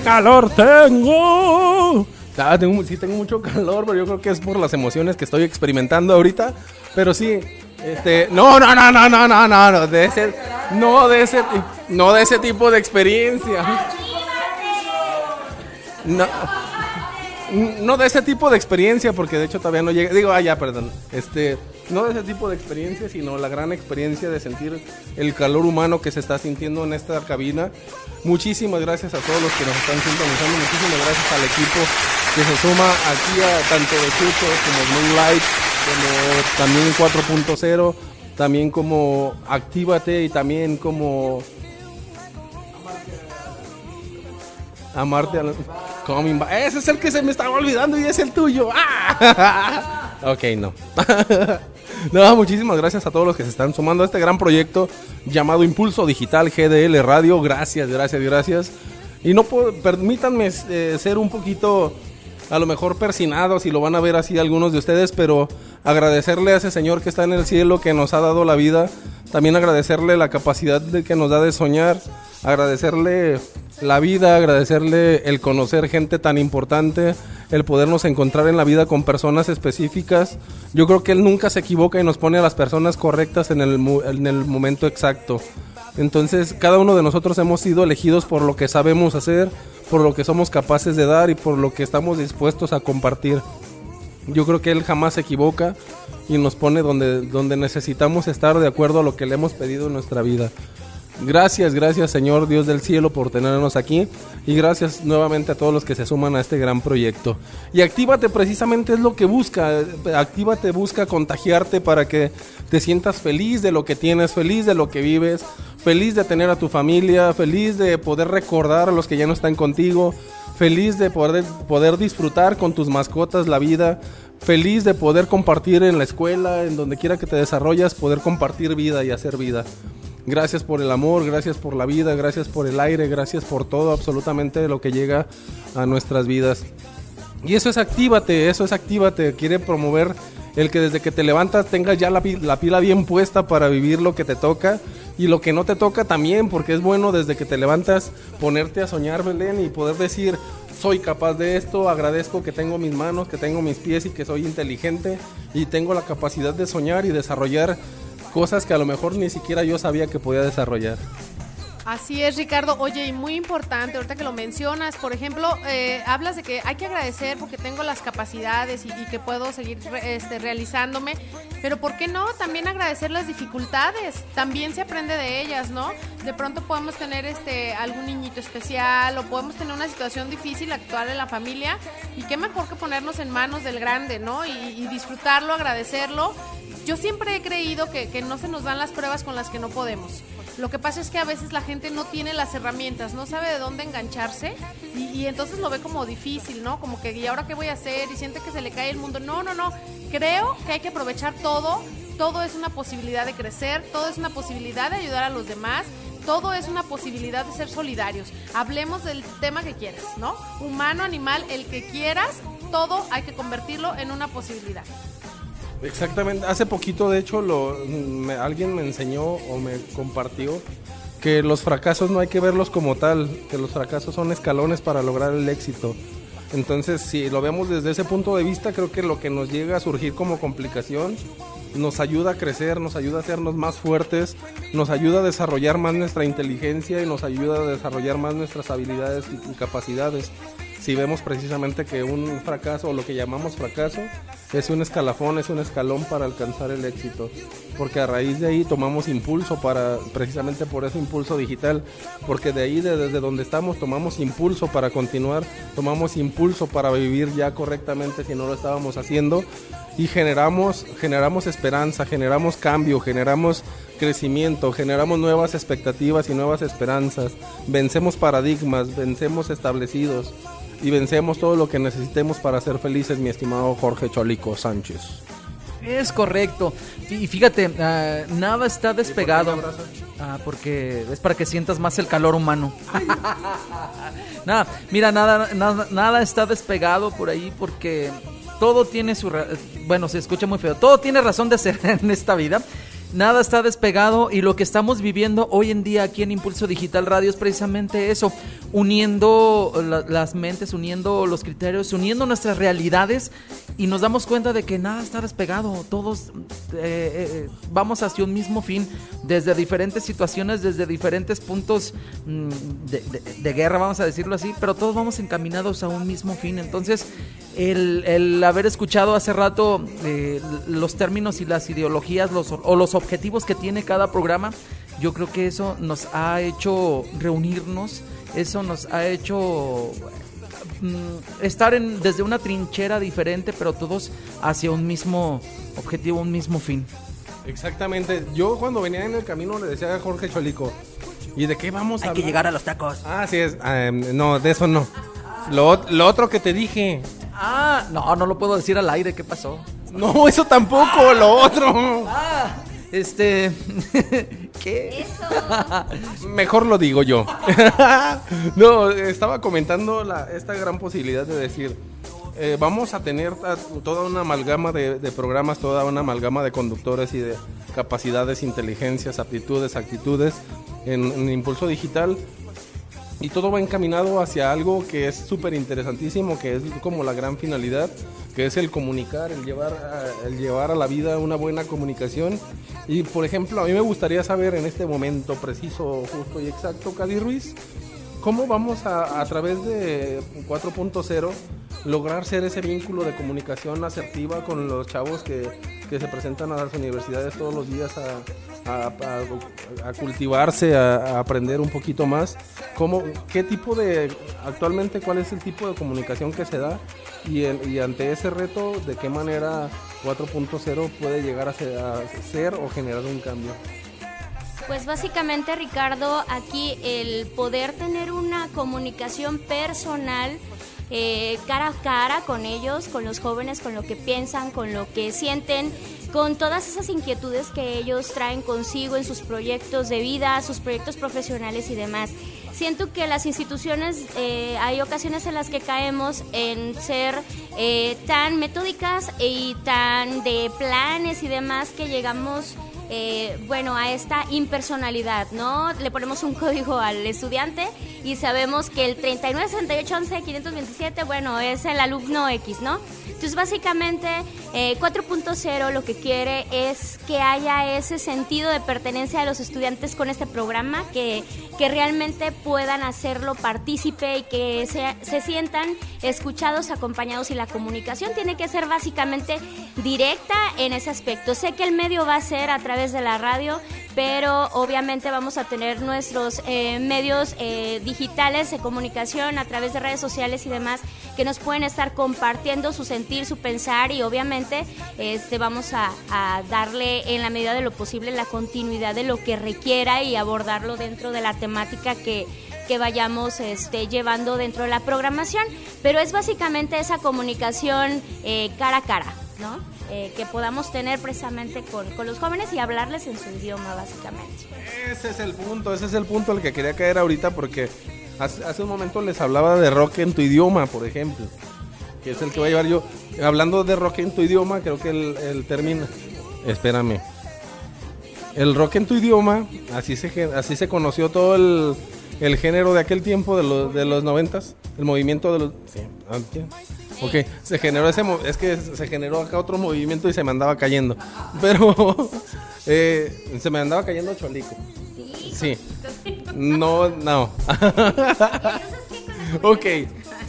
Calor tengo! Ah, tengo, sí, tengo mucho calor, pero yo creo que es por las emociones que estoy experimentando ahorita. Pero sí, este, no, no, no, no, no, no, no, no, de ese, no de ese, no de ese tipo de experiencia. No no de ese tipo de experiencia, porque de hecho todavía no llega. Digo, ah, ya, perdón. Este, no de ese tipo de experiencia, sino la gran experiencia de sentir el calor humano que se está sintiendo en esta cabina. Muchísimas gracias a todos los que nos están sintonizando. Muchísimas gracias al equipo que se suma aquí a tanto de Chucho como Moonlight, como también 4.0, también como Actívate y también como. Amarte a la. Coming back. Ese es el que se me estaba olvidando y es el tuyo. ¡Ah! ok, no. no, muchísimas gracias a todos los que se están sumando a este gran proyecto llamado Impulso Digital GDL Radio. Gracias, gracias, gracias. Y no puedo, permítanme eh, ser un poquito a lo mejor persinados y lo van a ver así algunos de ustedes, pero agradecerle a ese Señor que está en el cielo, que nos ha dado la vida. También agradecerle la capacidad de que nos da de soñar. Agradecerle la vida, agradecerle el conocer gente tan importante, el podernos encontrar en la vida con personas específicas. Yo creo que Él nunca se equivoca y nos pone a las personas correctas en el, mu- en el momento exacto. Entonces, cada uno de nosotros hemos sido elegidos por lo que sabemos hacer, por lo que somos capaces de dar y por lo que estamos dispuestos a compartir. Yo creo que Él jamás se equivoca y nos pone donde, donde necesitamos estar de acuerdo a lo que le hemos pedido en nuestra vida. Gracias, gracias Señor Dios del cielo por tenernos aquí y gracias nuevamente a todos los que se suman a este gran proyecto. Y Actívate precisamente es lo que busca, Actívate busca contagiarte para que te sientas feliz de lo que tienes, feliz de lo que vives, feliz de tener a tu familia, feliz de poder recordar a los que ya no están contigo, feliz de poder, poder disfrutar con tus mascotas la vida, feliz de poder compartir en la escuela, en donde quiera que te desarrollas, poder compartir vida y hacer vida. Gracias por el amor, gracias por la vida, gracias por el aire, gracias por todo, absolutamente lo que llega a nuestras vidas. Y eso es actívate, eso es actívate, quiere promover el que desde que te levantas tengas ya la, la pila bien puesta para vivir lo que te toca y lo que no te toca también, porque es bueno desde que te levantas ponerte a soñar, Belén, y poder decir, soy capaz de esto, agradezco que tengo mis manos, que tengo mis pies y que soy inteligente y tengo la capacidad de soñar y desarrollar cosas que a lo mejor ni siquiera yo sabía que podía desarrollar. Así es, Ricardo. Oye, y muy importante, ahorita que lo mencionas, por ejemplo, eh, hablas de que hay que agradecer porque tengo las capacidades y, que puedo seguir re- este, realizándome, pero ¿por qué no? También agradecer las dificultades, también se aprende de ellas, ¿no? De pronto podemos tener este algún niñito especial o podemos tener una situación difícil actual en la familia y qué mejor que ponernos en manos del grande, ¿no? Y disfrutarlo, agradecerlo. Yo siempre he creído que, no se nos dan las pruebas con las que no podemos. Lo que pasa es que a veces la gente no tiene las herramientas, no sabe de dónde engancharse y, y entonces lo ve como difícil, ¿no? Como que, ¿y ahora qué voy a hacer? Y siente que se le cae el mundo. No, no, no. Creo que hay que aprovechar todo. Todo es una posibilidad de crecer, todo es una posibilidad de ayudar a los demás, todo es una posibilidad de ser solidarios. Hablemos del tema que quieras, ¿no? Humano, animal, el que quieras, todo hay que convertirlo en una posibilidad. Exactamente, hace poquito de hecho lo, alguien me enseñó o me compartió que los fracasos no hay que verlos como tal, que los fracasos son escalones para lograr el éxito. Entonces, si lo vemos desde ese punto de vista, creo que lo que nos llega a surgir como complicación nos ayuda a crecer, nos ayuda a hacernos más fuertes, nos ayuda a desarrollar más nuestra inteligencia y nos ayuda a desarrollar más nuestras habilidades y capacidades. Si vemos precisamente que un fracaso o lo que llamamos fracaso es un escalafón, es un escalón para alcanzar el éxito, porque a raíz de ahí tomamos impulso para precisamente por ese impulso digital, porque de ahí de- desde donde estamos tomamos impulso para continuar, tomamos impulso para vivir ya correctamente si no lo estábamos haciendo. Y generamos generamos esperanza, generamos cambio, generamos crecimiento, generamos nuevas expectativas y nuevas esperanzas, vencemos paradigmas, vencemos establecidos y vencemos todo lo que necesitemos para ser felices, mi estimado Jorge Cholico Sánchez. Es correcto. Y fíjate, ah, nada está despegado. Ah, porque es para que sientas más el calor humano. nada, mira, nada, nada, nada está despegado por ahí porque todo tiene su... Bueno, se escucha muy feo. Todo tiene razón de ser en esta vida. Nada está despegado y lo que estamos viviendo hoy en día aquí en Impulso Digital Radio es precisamente eso, uniendo la- las mentes, uniendo los criterios, uniendo nuestras realidades y nos damos cuenta de que nada está despegado, todos eh, eh, vamos hacia un mismo fin, desde diferentes situaciones, desde diferentes puntos mm, de, guerra, vamos a decirlo así, pero todos vamos encaminados a un mismo fin. Entonces, el, haber escuchado hace rato eh, los términos y las ideologías los, o los objetivos que tiene cada programa, yo creo que eso nos ha hecho reunirnos, eso nos ha hecho mm, estar en, desde una trinchera diferente, pero todos hacia un mismo objetivo, un mismo fin. Exactamente. Yo cuando venía en el camino le decía a Jorge Cholico, ¿y de qué vamos a Hay que llegar a los tacos. Ah, sí es. ah, no, de eso no. Lo, lo otro que te dije. Ah, no, no lo puedo decir al aire, ¿qué pasó? No, eso tampoco, lo otro. Ah, este. ¿Qué? Mejor lo digo yo. no, estaba comentando la- esta gran posibilidad de decir, eh, vamos a tener toda una amalgama de, de programas, toda una amalgama de conductores y de capacidades, inteligencias, aptitudes, actitudes en, en Impulso Digital. Y todo va encaminado hacia algo que es súper interesantísimo, que es como la gran finalidad, que es el comunicar, el llevar, a, el llevar a la vida una buena comunicación. Y por ejemplo, a mí me gustaría saber en este momento preciso, justo y exacto, Cady Ruiz, ¿cómo vamos a, a través de 4.0 lograr ser ese vínculo de comunicación asertiva con los chavos que, que se presentan a las universidades todos los días a, a- a- a cultivarse, a, a aprender un poquito más? ¿Cómo, ¿Qué tipo de, actualmente, cuál es el tipo de comunicación que se da? Y, el- y ante ese reto, ¿de qué manera 4.0 puede llegar a ser, a ser o generar un cambio? Pues básicamente, Ricardo, aquí el poder tener una comunicación personal eh, cara a cara con ellos, con los jóvenes, con lo que piensan, con lo que sienten, con todas esas inquietudes que ellos traen consigo en sus proyectos de vida, sus proyectos profesionales y demás. Siento que las instituciones, eh, hay ocasiones en las que caemos en ser eh, tan metódicas y tan de planes y demás que llegamos eh, bueno, a esta impersonalidad, ¿no? Le ponemos un código al estudiante y sabemos que el 39, 68, 11, 527, bueno, es el alumno X, ¿no? Entonces, básicamente, eh, 4.0 lo que quiere es que haya ese sentido de pertenencia de los estudiantes con este programa, que, que realmente puedan hacerlo partícipe y que se, se sientan escuchados, acompañados y la comunicación tiene que ser básicamente directa en ese aspecto. Sé que el medio va a ser a través de la radio, pero obviamente vamos a tener nuestros eh, medios eh, digitales de comunicación a través de redes sociales y demás que nos pueden estar compartiendo su sentir, su pensar y obviamente este vamos a, darle en la medida de lo posible la continuidad de lo que requiera y abordarlo dentro de la temática que que vayamos este, llevando dentro de la programación, pero es básicamente esa comunicación eh, cara a cara, ¿no? Eh, que podamos tener precisamente con, con los jóvenes y hablarles en su idioma, básicamente. Ese es el punto, ese es el punto al que quería caer ahorita porque hace, hace un momento les hablaba de rock en tu idioma, por ejemplo, que es el que va a llevar yo. Hablando de rock en tu idioma, creo que el, el término... Espérame. El rock en tu idioma, así se, así se conoció todo el, el género de aquel tiempo, de, los de los noventas, el movimiento de los... Sí, ah. Ok, se generó ese, es que se generó acá otro movimiento y se me andaba cayendo, pero eh, se me andaba cayendo cholico. Sí, no, no. ok,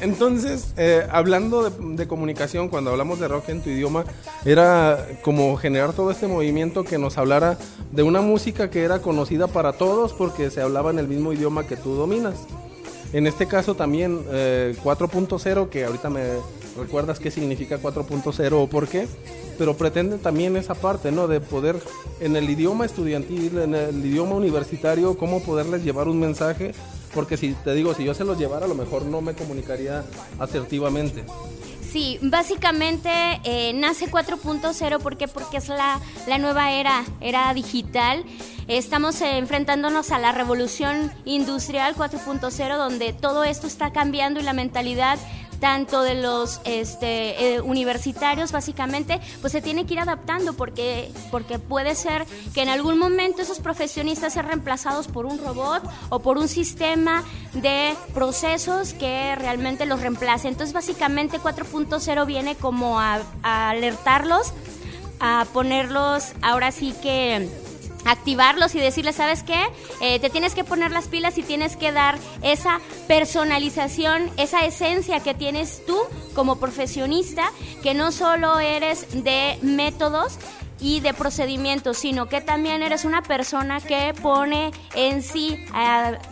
entonces, eh, hablando de, de comunicación, cuando hablamos de rock en tu idioma, era como generar todo este movimiento que nos hablara de una música que era conocida para todos porque se hablaba en el mismo idioma que tú dominas. En este caso también eh, 4.0, que ahorita me recuerdas qué significa 4.0 o por qué, pero pretende también esa parte, ¿no? De poder en el idioma estudiantil, en el idioma universitario, cómo poderles llevar un mensaje, porque si te digo, si yo se los llevara, a lo mejor no me comunicaría asertivamente. Sí, básicamente eh, nace 4.0 ¿por qué? porque es la, la nueva era, era digital. Estamos enfrentándonos a la revolución industrial 4.0 donde todo esto está cambiando y la mentalidad tanto de los este, eh, universitarios básicamente, pues se tiene que ir adaptando porque, porque puede ser que en algún momento esos profesionistas sean reemplazados por un robot o por un sistema de procesos que realmente los reemplace. Entonces básicamente 4.0 viene como a, a alertarlos, a ponerlos ahora sí que activarlos y decirles, ¿sabes qué? Eh, te tienes que poner las pilas y tienes que dar esa personalización, esa esencia que tienes tú como profesionista, que no solo eres de métodos, y de procedimientos, sino que también eres una persona que pone en sí,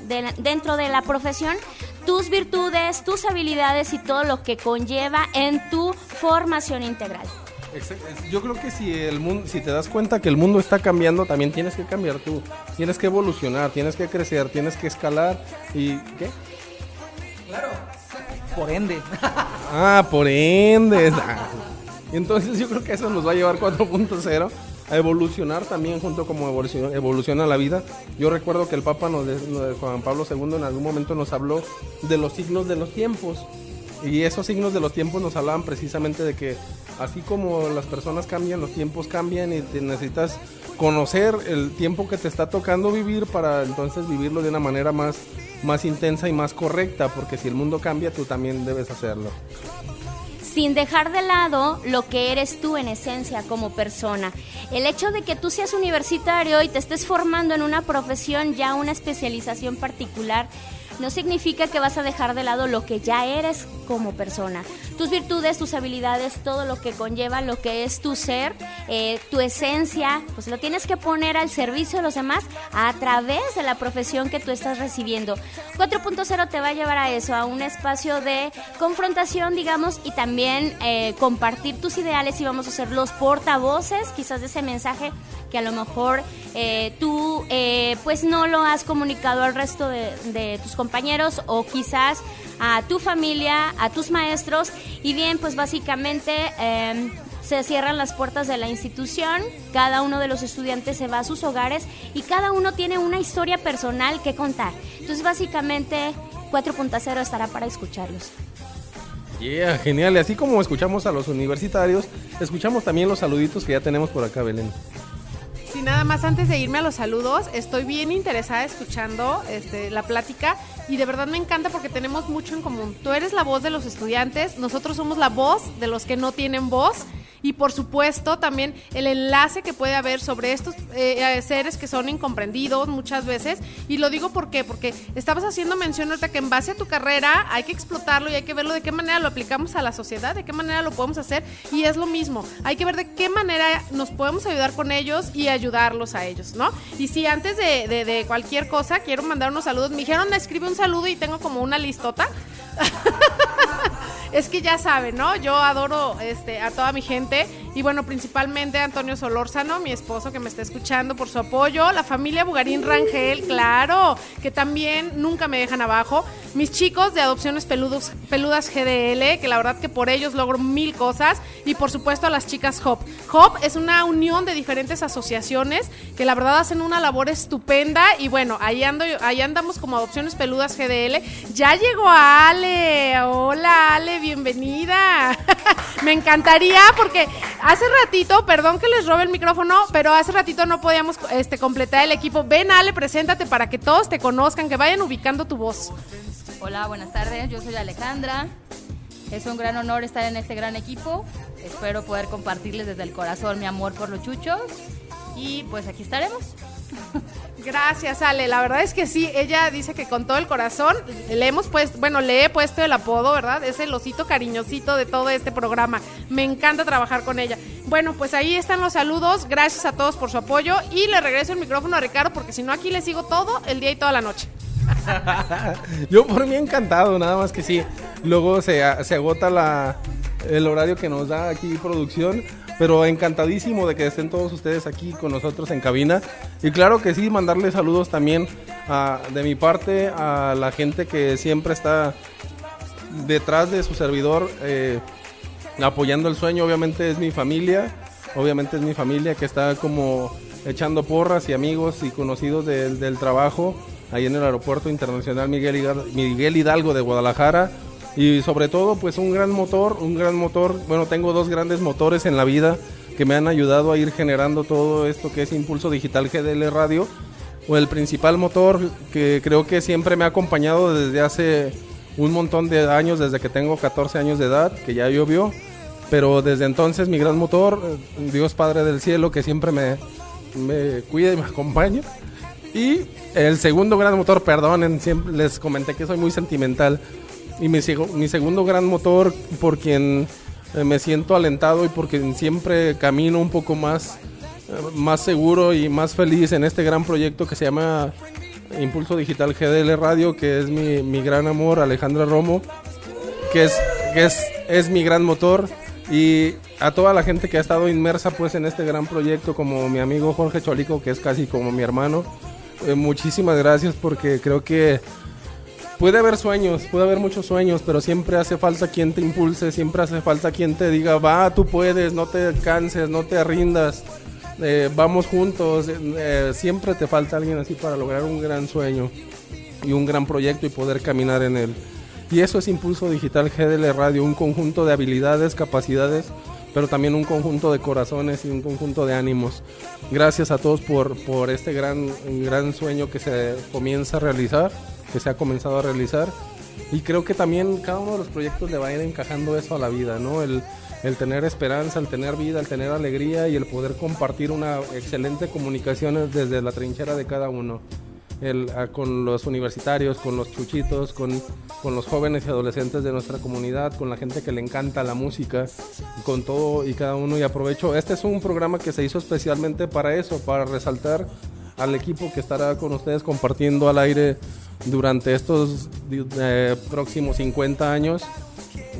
de- dentro de la profesión, tus virtudes, tus habilidades y todo lo que conlleva en tu formación integral. Exacto. Yo creo que si el mundo, si te das cuenta que el mundo está cambiando, también tienes que cambiar tú. Tienes que evolucionar, tienes que crecer, tienes que escalar y ¿qué? Por ende. Ah, por ende. Ah. Entonces yo creo que eso nos va a llevar 4.0 a evolucionar también junto como evoluciona, evoluciona la vida. Yo recuerdo que el Papa nos, de- nos- Juan Pablo II en algún momento nos habló de los signos de los tiempos. Y esos signos de los tiempos nos hablaban precisamente de que así como las personas cambian, los tiempos cambian y te necesitas conocer el tiempo que te está tocando vivir para entonces vivirlo de una manera más, más intensa y más correcta, porque si el mundo cambia, tú también debes hacerlo. sin dejar de lado lo que eres tú en esencia como persona. El hecho de que tú seas universitario y te estés formando en una profesión, ya una especialización particular, no significa que vas a dejar de lado lo que ya eres como persona. Tus virtudes, tus habilidades, todo lo que conlleva lo que es tu ser, eh, tu esencia, pues lo tienes que poner al servicio de los demás a través de la profesión que tú estás recibiendo. 4.0 te va a llevar a eso, a un espacio de confrontación, digamos, y también eh, compartir tus ideales y vamos a ser los portavoces quizás de ese mensaje que a lo mejor eh, tú pues no lo has comunicado al resto de tus compañeros o quizás a tu familia, a tus maestros y bien pues básicamente eh, se cierran las puertas de la institución, cada uno de los estudiantes se va a sus hogares y cada uno tiene una historia personal que contar. Entonces básicamente 4.0 estará para escucharlos. Yeah, genial. Y así como escuchamos a los universitarios, escuchamos también los saluditos que ya tenemos por acá, Belén. Sí, nada más antes de irme a los saludos, estoy bien interesada escuchando este, la plática y de verdad me encanta porque tenemos mucho en común. Tú eres la voz de los estudiantes, nosotros somos la voz de los que no tienen voz y por supuesto también el enlace que puede haber sobre estos eh, eh, seres que son incomprendidos muchas veces. Y lo digo ¿por qué? porque estabas haciendo mención ahorita que en base a tu carrera hay que explotarlo y hay que verlo de qué manera lo aplicamos a la sociedad, de qué manera lo podemos hacer y es lo mismo. Hay que ver de qué manera nos podemos ayudar con ellos y ayudarlos a ellos, ¿no? Y si antes de, de- de cualquier cosa quiero mandar unos saludos, me dijeron escribe un saludo y tengo como una listota. Es que ya saben, ¿no? Yo adoro este, a toda mi gente y bueno, principalmente Antonio Solórzano, mi esposo que me está escuchando por su apoyo, la familia Bugarín Rangel, claro, que también nunca me dejan abajo, mis chicos de Adopciones Peludos, Peludas GDL, que la verdad que por ellos logro mil cosas y por supuesto a las chicas Hop. Hop es una unión de diferentes asociaciones que la verdad hacen una labor estupenda y bueno, ahí, ando, ahí andamos como Adopciones Peludas GDL. Ya llegó Ale, hola Ale, bienvenida. Me encantaría porque hace ratito, perdón que les robe el micrófono, pero hace ratito no podíamos este, completar el equipo. Ven Ale, preséntate para que todos te conozcan, que vayan ubicando tu voz. Hola, buenas tardes. Yo soy Alejandra. Es un gran honor estar en este gran equipo. Espero poder compartirles desde el corazón mi amor por los chuchos. Y pues aquí estaremos. Gracias, Ale. La verdad es que sí, ella dice que con todo el corazón le hemos puesto, bueno, le he puesto el apodo, ¿verdad? Es el osito cariñosito de todo este programa. Me encanta trabajar con ella. Bueno, pues ahí están los saludos. Gracias a todos por su apoyo. Y le regreso el micrófono a Ricardo porque si no aquí le sigo todo el día y toda la noche. Yo por mí encantado, nada más que sí. Luego se, se agota la, el horario que nos da aquí producción. Pero encantadísimo de que estén todos ustedes aquí con nosotros en cabina. Y claro que sí, mandarle saludos también de mi parte a la gente que siempre está detrás de su servidor eh, apoyando el sueño. Obviamente es mi familia. Obviamente es mi familia que está como echando porras y amigos y conocidos del, trabajo ahí en el aeropuerto internacional Miguel Miguel Hidalgo de Guadalajara. Y sobre todo, pues un gran motor, un gran motor. Bueno, tengo dos grandes motores en la vida que me han ayudado a ir generando todo esto que es Impulso Digital GDL Radio. O el principal motor que creo que siempre me ha acompañado desde hace un montón de años, desde que tengo 14 años de edad, que ya llovió. Pero desde entonces mi gran motor, Dios Padre del Cielo, que siempre me, me cuida y me acompaña. Y el segundo gran motor, perdonen, siempre les comenté que soy muy sentimental. Y mi, mi segundo gran motor, por quien eh, me siento alentado y por quien siempre camino un poco más, eh, más seguro y más feliz en este gran proyecto que se llama Impulso Digital GDL Radio, que es mi, mi gran amor, Alejandra Romo, que es, que es, es mi gran motor. Y a toda la gente que ha estado inmersa pues en este gran proyecto, como mi amigo Jorge Cholico, que es casi como mi hermano, eh, muchísimas gracias porque creo que puede haber sueños, puede haber muchos sueños, pero siempre hace falta quien te impulse, siempre hace falta quien te diga, va, tú puedes, no te canses, no te rindas, eh, vamos juntos, eh, siempre te falta alguien así para lograr un gran sueño y un gran proyecto y poder caminar en él. Y eso es Impulso Digital GDL Radio, un conjunto de habilidades, capacidades, pero también un conjunto de corazones y un conjunto de ánimos. Gracias a todos por, por este gran, gran sueño que se comienza a realizar, que se ha comenzado a realizar. Y creo que también cada uno de los proyectos le va a ir encajando eso a la vida, ¿no? El, el tener esperanza, el tener vida, el tener alegría y el poder compartir una excelente comunicación desde la trinchera de cada uno el, a- con los universitarios, con los chuchitos, con, con los jóvenes y adolescentes de nuestra comunidad, con la gente que le encanta la música, con todo y cada uno. Y aprovecho, este es un programa que se hizo especialmente para eso, para resaltar al equipo que estará con ustedes compartiendo al aire durante estos eh, próximos 50 años.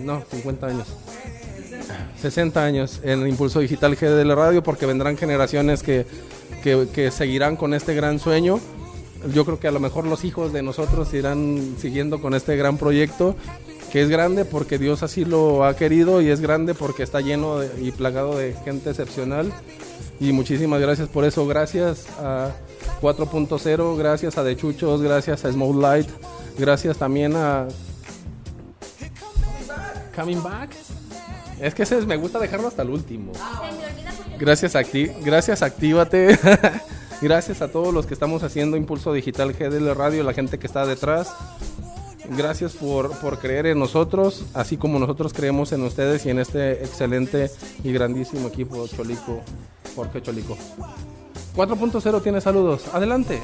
No, 50 años. 60 años en Impulso Digital GDL Radio porque vendrán generaciones que, que, que seguirán con este gran sueño. Yo creo que a lo mejor los hijos de nosotros irán siguiendo con este gran proyecto que es grande porque Dios así lo ha querido y es grande porque está lleno y plagado de gente excepcional. Y muchísimas gracias por eso. Gracias a 4.0, gracias a De Chuchos, gracias a Small Light, gracias también a Coming Back. Es que me gusta dejarlo hasta el último. Gracias, Acti gracias, Actívate. gracias a todos los que estamos haciendo Impulso Digital GDL Radio, la gente que está detrás. Gracias por, por creer en nosotros, así como nosotros creemos en ustedes y en este excelente y grandísimo equipo Cholico, Jorge Cholico. 4.0 tiene saludos. Adelante.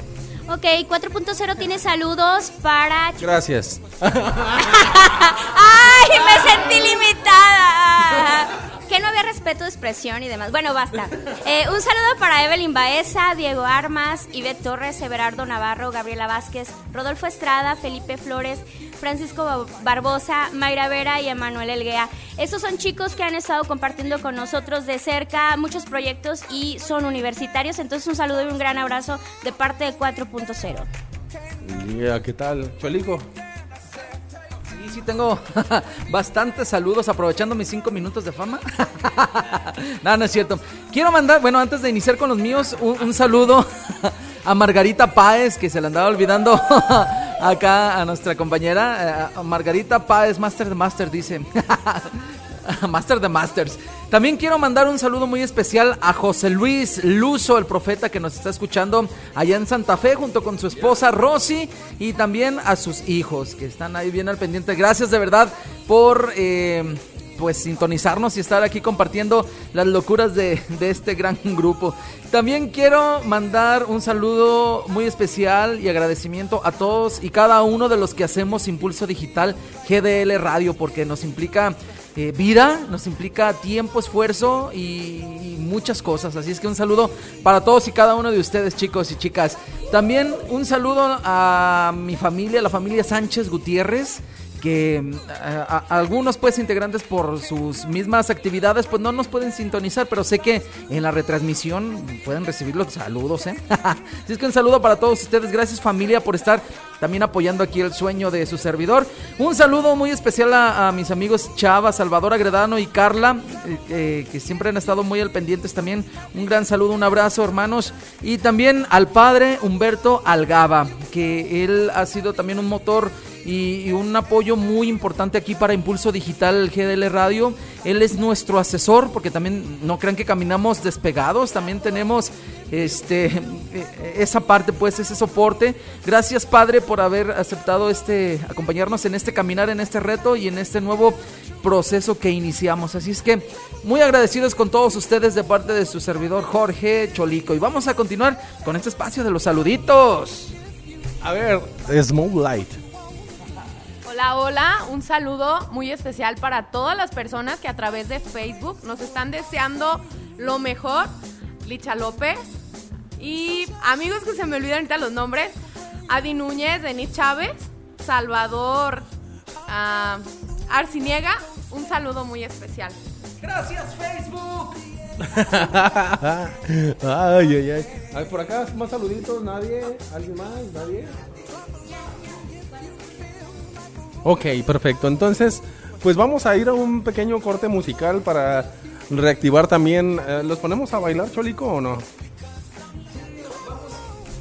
Ok, 4.0 tiene saludos para... Gracias. ¡Ay, me sentí limitada! Que no había respeto de expresión y demás. Bueno, basta. Eh, un saludo para Evelyn Baeza, Diego Armas, Ivette Torres, Everardo Navarro, Gabriela Vázquez, Rodolfo Estrada, Felipe Flores, Francisco Ba- Barbosa, Mayra Vera y Emanuel Elguea. Estos son chicos que han estado compartiendo con nosotros de cerca muchos proyectos y son universitarios. Entonces un saludo y un gran abrazo de parte de 4.0. Ya, ¿Qué tal? Cholico. Sí, sí tengo bastantes saludos aprovechando mis cinco minutos de fama. no, no es cierto. Quiero mandar, bueno, antes de iniciar con los míos, un, un saludo a Margarita Páez, que se le andaba olvidando acá a nuestra compañera. eh, Margarita Páez, Master de Master, dice. Master de Masters. También quiero mandar un saludo muy especial a José Luis Luzo, el profeta que nos está escuchando allá en Santa Fe, junto con su esposa Rosy y también a sus hijos que están ahí bien al pendiente. Gracias de verdad por eh, pues sintonizarnos y estar aquí compartiendo las locuras de, de este gran grupo. También quiero mandar un saludo muy especial y agradecimiento a todos y cada uno de los que hacemos Impulso Digital GDL Radio porque nos implica eh, vida, nos implica tiempo, esfuerzo y, y muchas cosas. Así es que un saludo para todos y cada uno de ustedes, chicos y chicas. También un saludo a mi familia, la familia Sánchez Gutiérrez que mm, a- algunos pues integrantes por sus mismas actividades pues no nos pueden sintonizar, pero sé que en la retransmisión pueden recibir los saludos, ¿eh? Así es que un saludo para todos ustedes, gracias familia por estar también apoyando aquí el sueño de su servidor. Un saludo muy especial a, a mis amigos Chava, Salvador Agredano y Carla, eh, eh, que siempre han estado muy al pendientes también. Un gran saludo, un abrazo hermanos. Y también al padre Humberto Algaba, que él ha sido también un motor y, y un apoyo muy importante aquí para Impulso Digital GDL Radio. Él es nuestro asesor, porque también no crean que caminamos despegados, también tenemos este eh, esa parte, pues, ese soporte. Gracias, Padre, por haber aceptado este, acompañarnos en este caminar, en este reto y en este nuevo proceso que iniciamos. Así es que muy agradecidos con todos ustedes de parte de su servidor Jorge Cholico. Y vamos a continuar con este espacio de los saluditos. A ver, Small Light. Hola, hola, un saludo muy especial para todas las personas que a través de Facebook nos están deseando lo mejor. Licha López y amigos que se me olvidan ahorita los nombres. Adi Núñez, Denis Chávez, Salvador ah, Arciniega, un saludo muy especial. Gracias Facebook. ay, ay, ay. A ver, por acá, más saluditos, nadie. ¿Alguien más? ¿Nadie? Ok, perfecto. Entonces, pues vamos a ir a un pequeño corte musical para reactivar también. eh, ¿Los ponemos a bailar, Cholico, o no?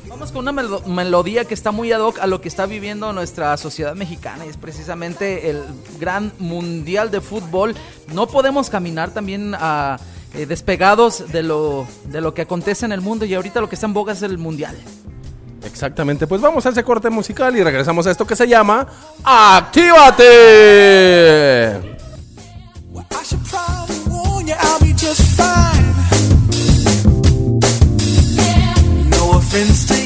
Vamos con una melo- melodía que está muy ad hoc a lo que está viviendo nuestra sociedad mexicana y es precisamente el gran mundial de fútbol. No podemos caminar también a, eh, despegados de lo, de lo que acontece en el mundo y ahorita lo que está en boga es el mundial. Exactamente, pues vamos a ese corte musical y regresamos a esto que se llama ¡Actívate! I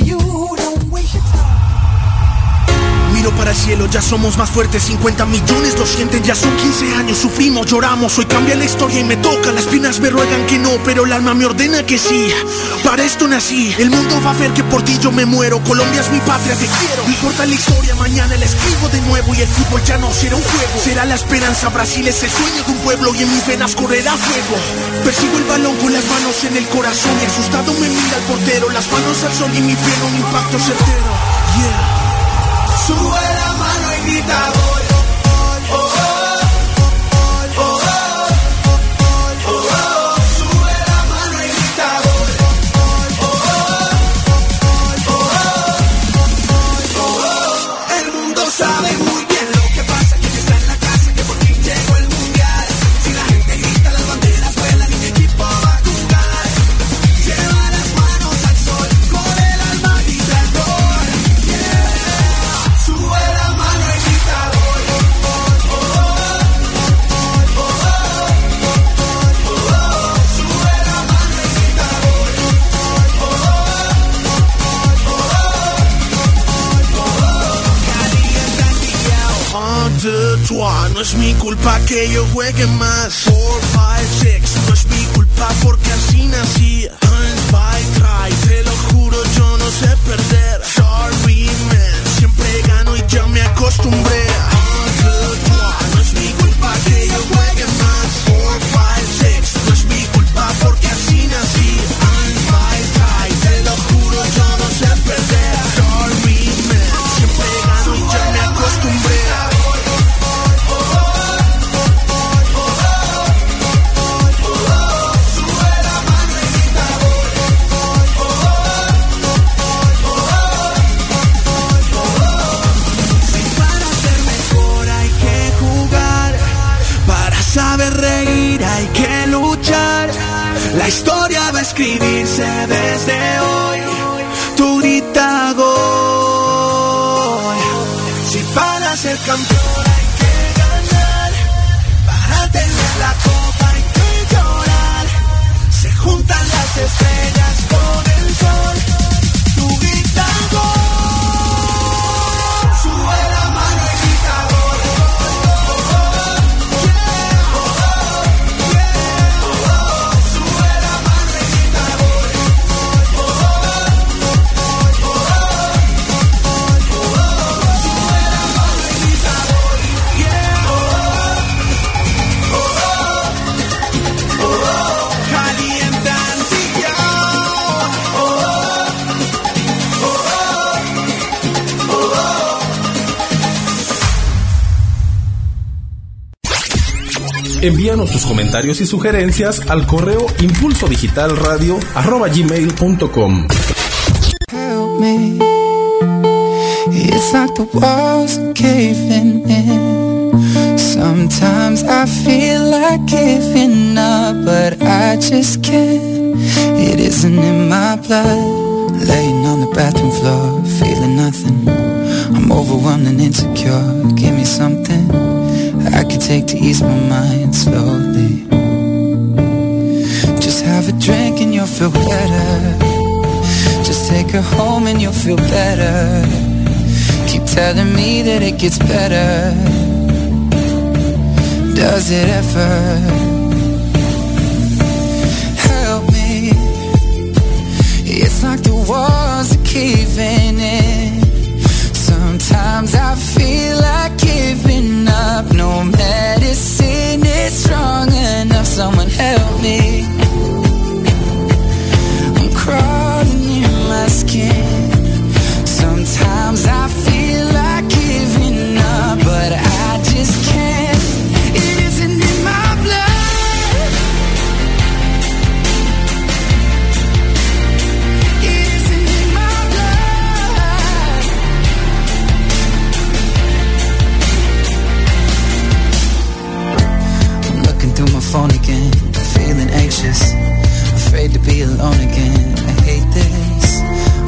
Para el cielo, ya somos más fuertes 50 millones lo sienten, ya son 15 años Sufrimos, lloramos, hoy cambia la historia y me toca Las piernas me ruegan que no, pero el alma me ordena que sí Para esto nací, el mundo va a ver que por ti yo me muero Colombia es mi patria, te quiero No importa la historia, mañana la escribo de nuevo Y el fútbol ya no será un juego Será la esperanza, Brasil es el sueño de un pueblo Y en mis venas correrá fuego Persigo el balón con las manos en el corazón Y asustado me mira el portero Las manos al sol y mi piel un impacto certero Sube la mano y es mi culpa que yo juegue más. Four, five, six, no es mi culpa porque así nací. Eins, zwei, drei, te lo juro, yo no sé perder. Sorry, man, siempre gano y ya me acostumbré. Escribirse desde hoy. Tu grita gol. Si para ser campeón hay que ganar. Para tener la copa hay que llorar. Se juntan las estrellas con el sol. Envíanos tus comentarios y sugerencias al correo impulso digital radio arroba gmail.com. help me. It's like the walls are caving in. Sometimes I feel like giving up, but I just can't. It isn't in my blood. Laying on the bathroom floor, feeling nothing. I'm overwhelmed and insecure. Give me something I could take to ease my mind slowly. Just have a drink and you'll feel better. Just take her home and you'll feel better. Keep telling me that it gets better. Does it ever? Help me. It's like the walls are caving in. Sometimes I feel like up. No medicine is strong enough. Someone help me. I'm crawling in my skin. Sometimes I feel alone again. I hate this.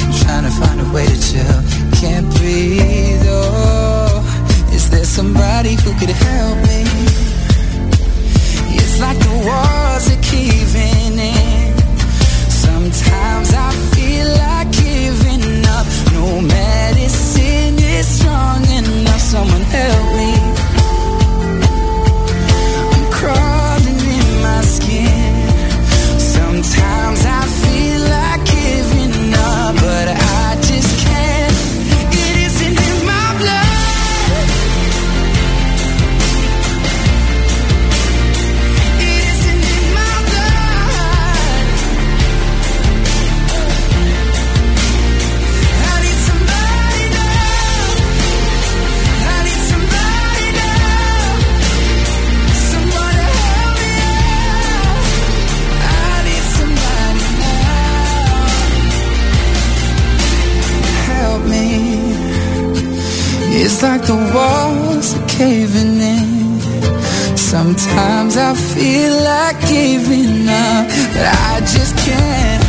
I'm trying to find a way to chill. Can't breathe. Oh, is there somebody who could help me? It's like the walls. Sometimes I feel like giving up, but I just can't.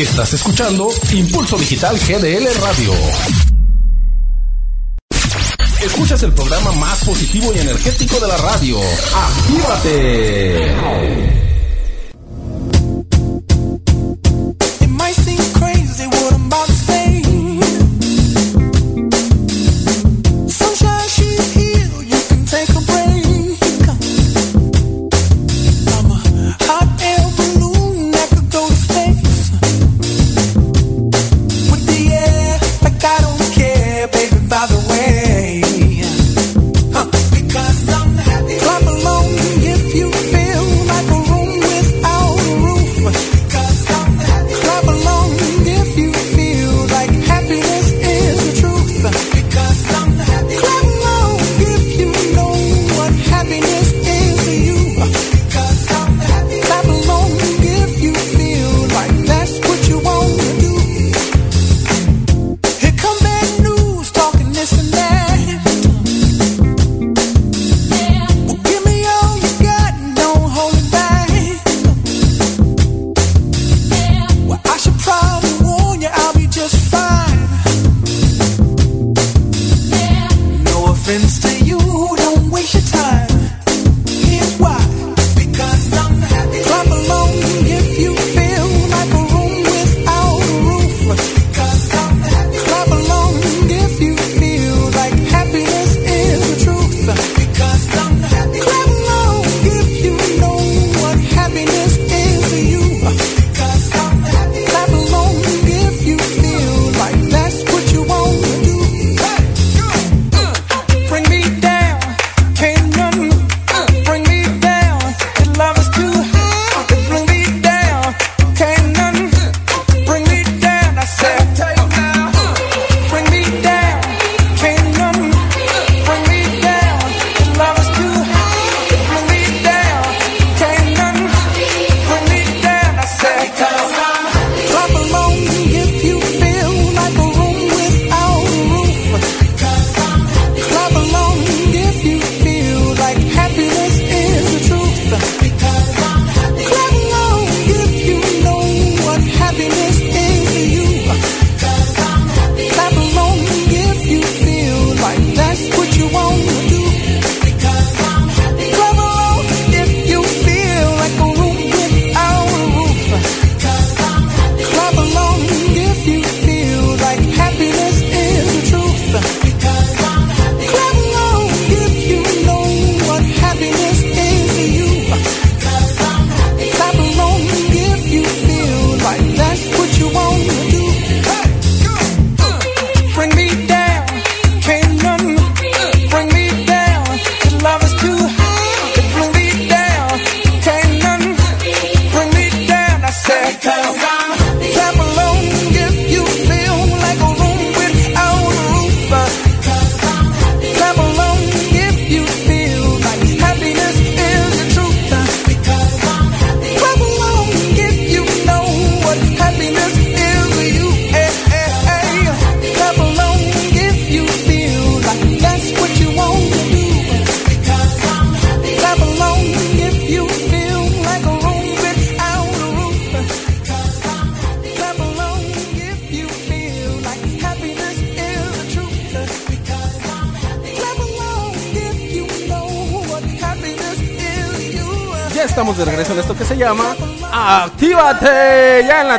Estás escuchando Impulso Digital GDL Radio. Escuchas el programa más positivo y energético de la radio. ¡Actívate!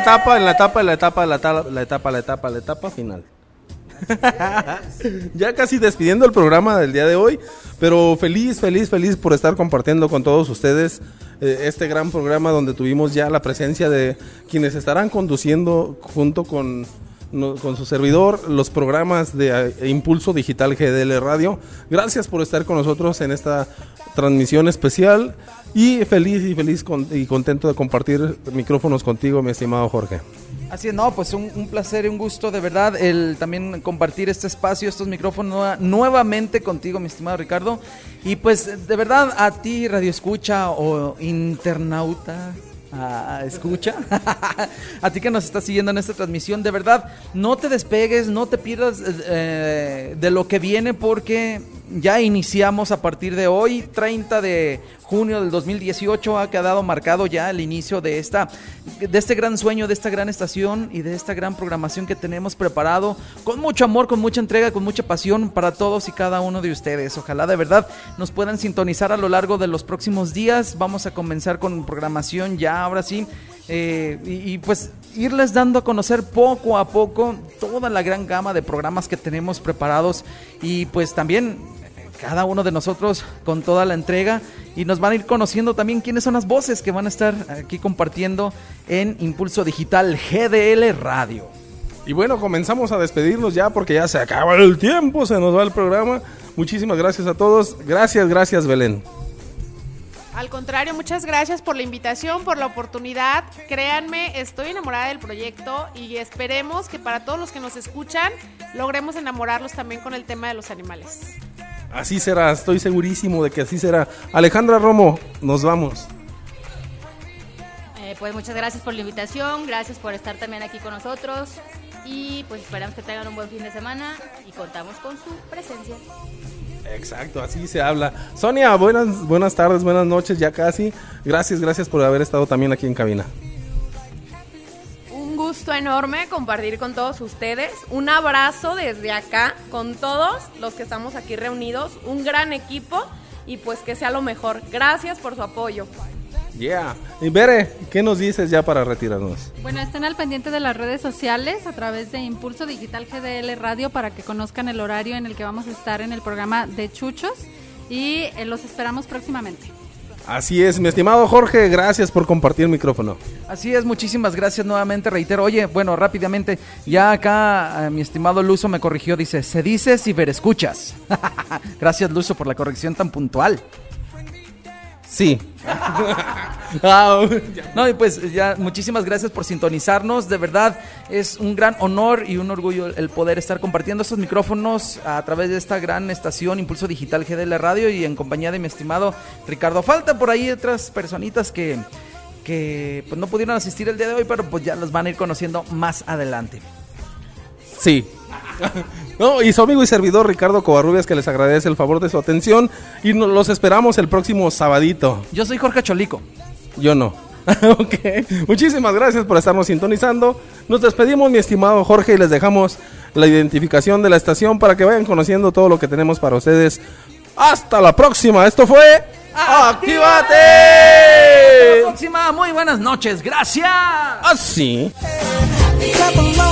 Etapa, en la etapa, en la etapa, en la etapa, la etapa, la etapa, la etapa final. ya casi despidiendo el programa del día de hoy, pero feliz, feliz, feliz por estar compartiendo con todos ustedes eh, este gran programa donde tuvimos ya la presencia de quienes estarán conduciendo junto con, con su servidor los programas de eh, Impulso Digital GDL Radio. Gracias por estar con nosotros en esta transmisión especial y feliz y feliz con- y contento de compartir micrófonos contigo, mi estimado Jorge. Así es, no, pues un, placer y un gusto de verdad el también compartir este espacio, estos micrófonos nueva- nuevamente contigo, mi estimado Ricardo. Y pues de verdad a ti, Radio Escucha o internauta. escucha a ti que nos estás siguiendo en esta transmisión de verdad no te despegues no te pierdas eh, de lo que viene porque ya iniciamos a partir de hoy 30 de junio del 2018 ha quedado marcado ya el inicio de esta de este gran sueño de esta gran estación y de esta gran programación que tenemos preparado con mucho amor con mucha entrega con mucha pasión para todos y cada uno de ustedes. Ojalá de verdad nos puedan sintonizar a lo largo de los próximos días. Vamos a comenzar con programación ya ahora sí eh, y, y, pues irles dando a conocer poco a poco toda la gran gama de programas que tenemos preparados y pues también cada uno de nosotros con toda la entrega y nos van a ir conociendo también quiénes son las voces que van a estar aquí compartiendo en Impulso Digital GDL Radio. Y bueno, comenzamos a despedirnos ya porque ya se acaba el tiempo, se nos va el programa. Muchísimas gracias a todos. Gracias, gracias Belén. Al contrario, muchas gracias por la invitación, por la oportunidad. Créanme, estoy enamorada del proyecto y esperemos que para todos los que nos escuchan logremos enamorarlos también con el tema de los animales. Así será, estoy segurísimo de que así será. Alejandra Romo, nos vamos. Eh, pues muchas gracias por la invitación, gracias por estar también aquí con nosotros y pues esperamos que tengan un buen fin de semana y contamos con su presencia. Exacto, así se habla. Sonia, buenas, buenas tardes, buenas noches, ya casi. Gracias, gracias por haber estado también aquí en cabina. Un gusto enorme compartir con todos ustedes. Un abrazo desde acá con todos los que estamos aquí reunidos. Un gran equipo y pues que sea lo mejor. Gracias por su apoyo. Yeah. Y Bere, ¿qué nos dices ya para retirarnos? Bueno, estén al pendiente de las redes sociales a través de Impulso Digital GDL Radio para que conozcan el horario en el que vamos a estar en el programa de Chuchos y eh, los esperamos próximamente. Así es, mi estimado Jorge, gracias por compartir el micrófono. Así es, muchísimas gracias nuevamente, reitero. Oye, bueno, rápidamente, ya acá eh, mi estimado Luso me corrigió, dice, se dice ciberescuchas. gracias Luso por la corrección tan puntual. Sí. no, y pues ya muchísimas gracias por sintonizarnos. De verdad es un gran honor y un orgullo el poder estar compartiendo estos micrófonos a través de esta gran estación Impulso Digital GDL Radio y en compañía de mi estimado Ricardo. Falta por ahí otras personitas que, que pues no pudieron asistir el día de hoy, pero pues ya los van a ir conociendo más adelante. Sí. No, y su amigo y servidor Ricardo Covarrubias que les agradece el favor de su atención y nos los esperamos el próximo sabadito. Yo soy Jorge Cholico. Yo no. ok. Muchísimas gracias por estarnos sintonizando. Nos despedimos, mi estimado Jorge, y les dejamos la identificación de la estación para que vayan conociendo todo lo que tenemos para ustedes. Hasta la próxima. Esto fue ¡Actívate! Hasta la próxima. Muy buenas noches. Gracias. Así. Clap